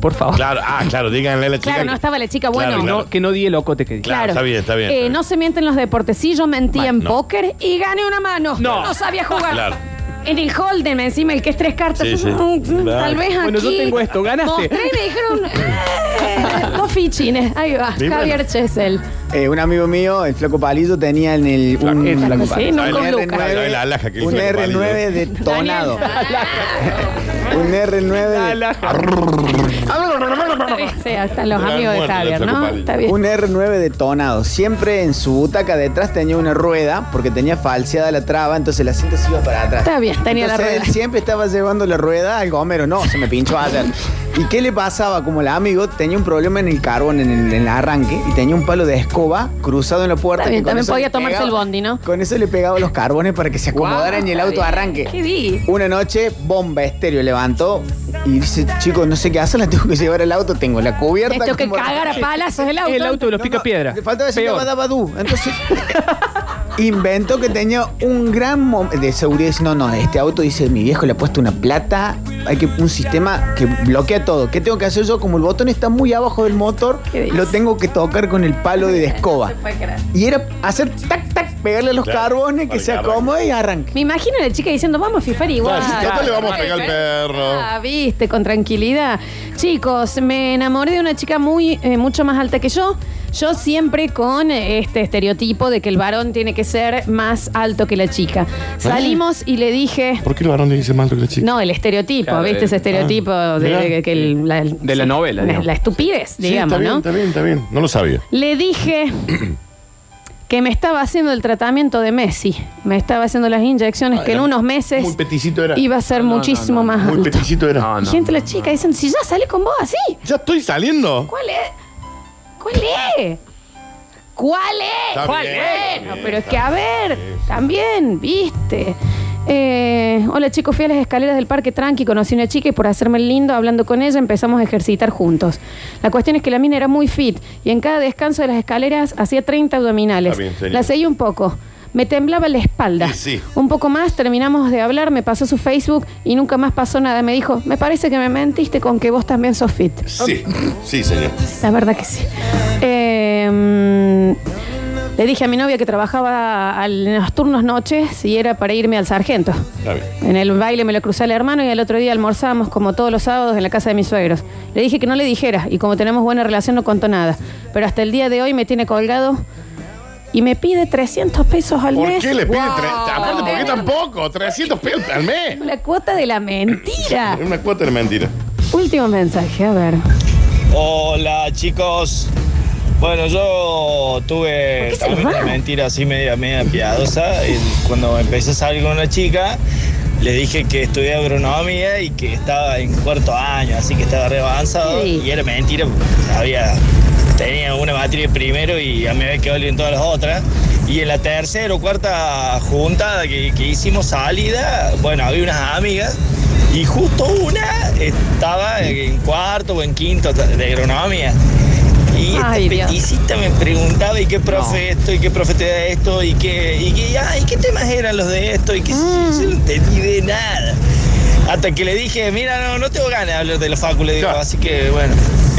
[SPEAKER 2] Por favor.
[SPEAKER 3] Claro, ah, claro, díganle a la chica.
[SPEAKER 1] Claro, no estaba la chica, bueno.
[SPEAKER 3] Claro, claro.
[SPEAKER 2] No, que no di el ocote que di.
[SPEAKER 3] Claro, está bien, está bien.
[SPEAKER 1] Eh,
[SPEAKER 3] está bien.
[SPEAKER 1] no se mienten los deportes. Sí, yo mentí
[SPEAKER 3] Mal,
[SPEAKER 1] en
[SPEAKER 3] no.
[SPEAKER 1] póker y gané una mano.
[SPEAKER 2] No.
[SPEAKER 1] No sabía jugar.
[SPEAKER 3] Claro.
[SPEAKER 1] En el Holden, encima, el que es tres cartas.
[SPEAKER 3] Sí, sí.
[SPEAKER 1] Mm,
[SPEAKER 3] Claro.
[SPEAKER 1] Tal vez aquí.
[SPEAKER 2] Bueno, yo tengo esto, ganaste.
[SPEAKER 1] Y me dijeron. eh, dos fichines. Ahí va.
[SPEAKER 6] Sí,
[SPEAKER 1] Javier
[SPEAKER 6] bueno.
[SPEAKER 1] Chesel.
[SPEAKER 6] Eh, un amigo mío, el flaco Palillo, tenía en el. Un,
[SPEAKER 2] el Flaco
[SPEAKER 1] Sí,
[SPEAKER 2] Palillo.
[SPEAKER 1] no
[SPEAKER 3] la que hizo
[SPEAKER 6] un
[SPEAKER 3] el Flaco Palillo.
[SPEAKER 6] R9 detonado. Un
[SPEAKER 2] La
[SPEAKER 6] R9.
[SPEAKER 2] alhaja.
[SPEAKER 1] Sí, están los amigos de Javier, ¿no? Está bien.
[SPEAKER 6] Un R9 detonado. Siempre en su butaca detrás tenía una rueda porque tenía falseada la traba, entonces el asiento se iba para atrás.
[SPEAKER 1] Está bien, tenía la rueda.
[SPEAKER 6] Él siempre estaba llevando la rueda al gomero. No, se me pinchó ayer. ¿Y qué le pasaba? Como el amigo tenía un problema en el carbón, en el, en el arranque, y tenía un palo de escoba cruzado en la puerta.
[SPEAKER 1] Está bien,
[SPEAKER 6] que con
[SPEAKER 1] también
[SPEAKER 6] eso
[SPEAKER 1] podía
[SPEAKER 6] le
[SPEAKER 1] tomarse
[SPEAKER 6] pegaba-
[SPEAKER 1] el bondi, ¿no?
[SPEAKER 6] Con eso le pegaba los carbones para que se acomodaran y el auto
[SPEAKER 1] bien.
[SPEAKER 6] arranque.
[SPEAKER 1] ¿Qué di?
[SPEAKER 6] Una noche, bomba estéreo levantó y dice, chicos, no sé qué hacer, la tengo que llevar al auto, tengo la cubierta.
[SPEAKER 1] Tengo que
[SPEAKER 6] como-
[SPEAKER 1] cagar a palazos el auto.
[SPEAKER 2] El auto de los pica piedra.
[SPEAKER 6] Le faltaba decir
[SPEAKER 2] Peor.
[SPEAKER 6] Dabadabadú. Entonces, inventó que tenía un gran momento de seguridad. Dice, no, no, este auto dice, mi viejo le ha puesto una plata, hay que un sistema que bloquea todo. ¿Qué tengo que hacer yo? Como el botón está muy abajo del motor, lo tengo que tocar con el palo de escoba. Y era hacer tac, tac, pegarle a los
[SPEAKER 3] Claro,
[SPEAKER 6] carbones, que se acomode y arranque.
[SPEAKER 1] Me imagino a la chica diciendo, vamos a fifar igual.
[SPEAKER 3] Claro, si total le vamos a pegar al perro.
[SPEAKER 1] Ah, viste, con tranquilidad. Chicos, me enamoré de una chica muy, eh, mucho más alta que yo. Yo siempre con eh, este estereotipo de que el varón tiene que ser más alto que la chica. Salimos y le dije.
[SPEAKER 3] ¿Por qué el varón le dice más alto que la chica?
[SPEAKER 1] No, el estereotipo,
[SPEAKER 2] Claro,
[SPEAKER 1] ¿viste?
[SPEAKER 2] el-
[SPEAKER 1] Ese estereotipo
[SPEAKER 3] Ah,
[SPEAKER 1] de,
[SPEAKER 3] mirá.
[SPEAKER 1] de que el- la,
[SPEAKER 2] De la novela,
[SPEAKER 1] la,
[SPEAKER 2] digamos.
[SPEAKER 1] la estupidez,
[SPEAKER 3] Sí,
[SPEAKER 1] digamos,
[SPEAKER 3] está bien,
[SPEAKER 1] ¿no?
[SPEAKER 3] está bien, está bien. No lo sabía.
[SPEAKER 1] Le dije que me estaba haciendo el tratamiento de Messi. Me estaba haciendo las inyecciones que en unos meses
[SPEAKER 3] Muy peticito era.
[SPEAKER 1] iba a ser
[SPEAKER 3] No, no,
[SPEAKER 1] muchísimo
[SPEAKER 3] no, no.
[SPEAKER 1] más
[SPEAKER 3] Muy
[SPEAKER 1] alto.
[SPEAKER 3] peticito era.
[SPEAKER 1] Y gente, la chica, dicen, si ya salí con vos así.
[SPEAKER 3] ¿Ya estoy saliendo?
[SPEAKER 1] ¿Cuál es? ¿Cuál es? ¿Cuál es?
[SPEAKER 3] Está
[SPEAKER 1] ¿Cuál
[SPEAKER 3] bien,
[SPEAKER 1] es?
[SPEAKER 3] está bien,
[SPEAKER 1] pero es
[SPEAKER 3] está
[SPEAKER 1] que a ver, también, viste. Eh, hola chicos, fui a las escaleras del parque tranqui, conocí una chica y por hacerme el lindo, hablando con ella, empezamos a ejercitar juntos. La cuestión es que la mina era muy fit y en cada descanso de las escaleras hacía 30 abdominales.
[SPEAKER 3] Está bien, señor.
[SPEAKER 1] la seguí un poco. Me temblaba la espalda.
[SPEAKER 3] Sí, sí.
[SPEAKER 1] Un poco más, terminamos de hablar, me pasó su Facebook y nunca más pasó nada. Me dijo, me parece que me mentiste con que vos también sos fit.
[SPEAKER 3] Sí, sí, señor.
[SPEAKER 1] La verdad que sí. Eh, mm, le dije a mi novia que trabajaba al- en los turnos noches y era para irme al sargento.
[SPEAKER 3] Está bien.
[SPEAKER 1] En el baile me lo crucé al hermano y al otro día almorzábamos como todos los sábados en la casa de mis suegros. Le dije que no le dijera y como tenemos buena relación no contó nada. Pero hasta el día de hoy me tiene colgado y me pide 300 pesos al
[SPEAKER 3] ¿Por
[SPEAKER 1] mes.
[SPEAKER 3] qué le pide
[SPEAKER 1] Wow.
[SPEAKER 3] tres? Aparte, ¿por qué tampoco? 300 pesos al mes.
[SPEAKER 1] La cuota de la mentira.
[SPEAKER 3] Es una cuota de mentira.
[SPEAKER 1] Último mensaje, a ver.
[SPEAKER 22] Hola chicos. Bueno, yo tuve
[SPEAKER 1] se
[SPEAKER 22] también
[SPEAKER 1] va?
[SPEAKER 22] una mentira así media, media piadosa. El- Cuando empecé a salir con una chica, le dije que estudié agronomía y que estaba en cuarto año, así que estaba re avanzado.
[SPEAKER 1] Sí.
[SPEAKER 22] Y era mentira, porque había, tenía una materia primero y a mí me había quedado en todas las otras. Y en la tercera o cuarta juntada que, que hicimos salida, bueno, había unas amigas y justo una estaba en cuarto o en quinto de agronomía. Y esta
[SPEAKER 1] Ay, Dios.
[SPEAKER 22] peticita me preguntaba, ¿y qué profe esto? ¿Y qué profe te da esto? ¿Y qué, y qué, ay, ¿qué temas eran los de esto? ¿Y qué yo? Yo no entendí de nada. Hasta que le dije, mira, no, no tengo ganas de hablar de la facu, le digo, así que bueno.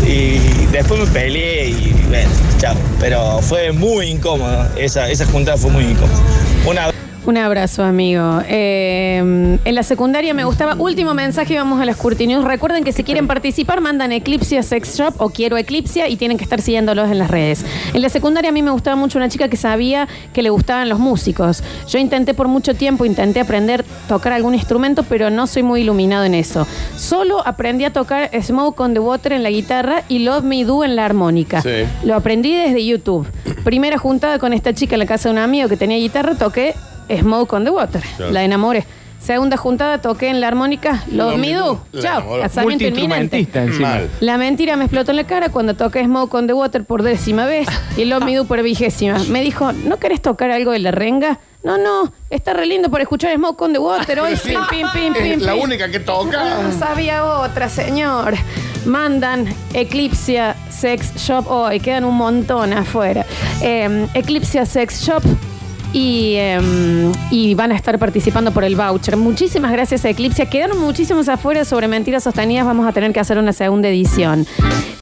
[SPEAKER 22] Y después me peleé y bueno, chao. Pero fue muy incómodo, esa, esa juntada fue muy incómoda. Una
[SPEAKER 1] Un abrazo, amigo. Eh, en la secundaria me gustaba. Último mensaje, vamos a las Curti News. Recuerden que si quieren participar, mandan Eclipsia Sex Shop o Quiero Eclipsia y tienen que estar siguiéndolos en las redes. En la secundaria a mí me gustaba mucho una chica que sabía que le gustaban los músicos. Yo intenté por mucho tiempo, intenté aprender a tocar algún instrumento, pero no soy muy iluminado en eso. Solo aprendí a tocar Smoke on the Water en la guitarra y Love Me Do en la armónica.
[SPEAKER 3] Sí.
[SPEAKER 1] Lo aprendí desde YouTube. Primera juntada con esta chica en la casa de un amigo que tenía guitarra, toqué Smoke on the Water.
[SPEAKER 2] Claro.
[SPEAKER 1] La enamoré. Segunda juntada toqué en la armónica Love
[SPEAKER 2] Love
[SPEAKER 1] Me
[SPEAKER 2] Me
[SPEAKER 1] Do.
[SPEAKER 2] Do. La
[SPEAKER 1] Chao. Casamiento inminente.
[SPEAKER 2] Multiinstrumentista encima. Mal.
[SPEAKER 1] La mentira me explotó en la cara cuando toqué Smoke on the Water por décima vez y Love Me Do por vigésima. Me dijo, ¿no querés tocar algo de la renga? No, no, está re lindo por escuchar Smoke on the Water hoy.
[SPEAKER 3] Sí.
[SPEAKER 1] Pim, pim, pim,
[SPEAKER 3] Es
[SPEAKER 1] pim,
[SPEAKER 3] la
[SPEAKER 1] pim.
[SPEAKER 3] única que toca.
[SPEAKER 1] No sabía otra, señor. Mandan Eclipsia Sex Shop hoy, quedan un montón afuera. Eh, Eclipsia Sex Shop. Y, eh, y van a estar participando por el voucher. Muchísimas gracias a Eclipsia. Quedaron muchísimos afuera sobre mentiras sostenidas. Vamos a tener que hacer una segunda edición.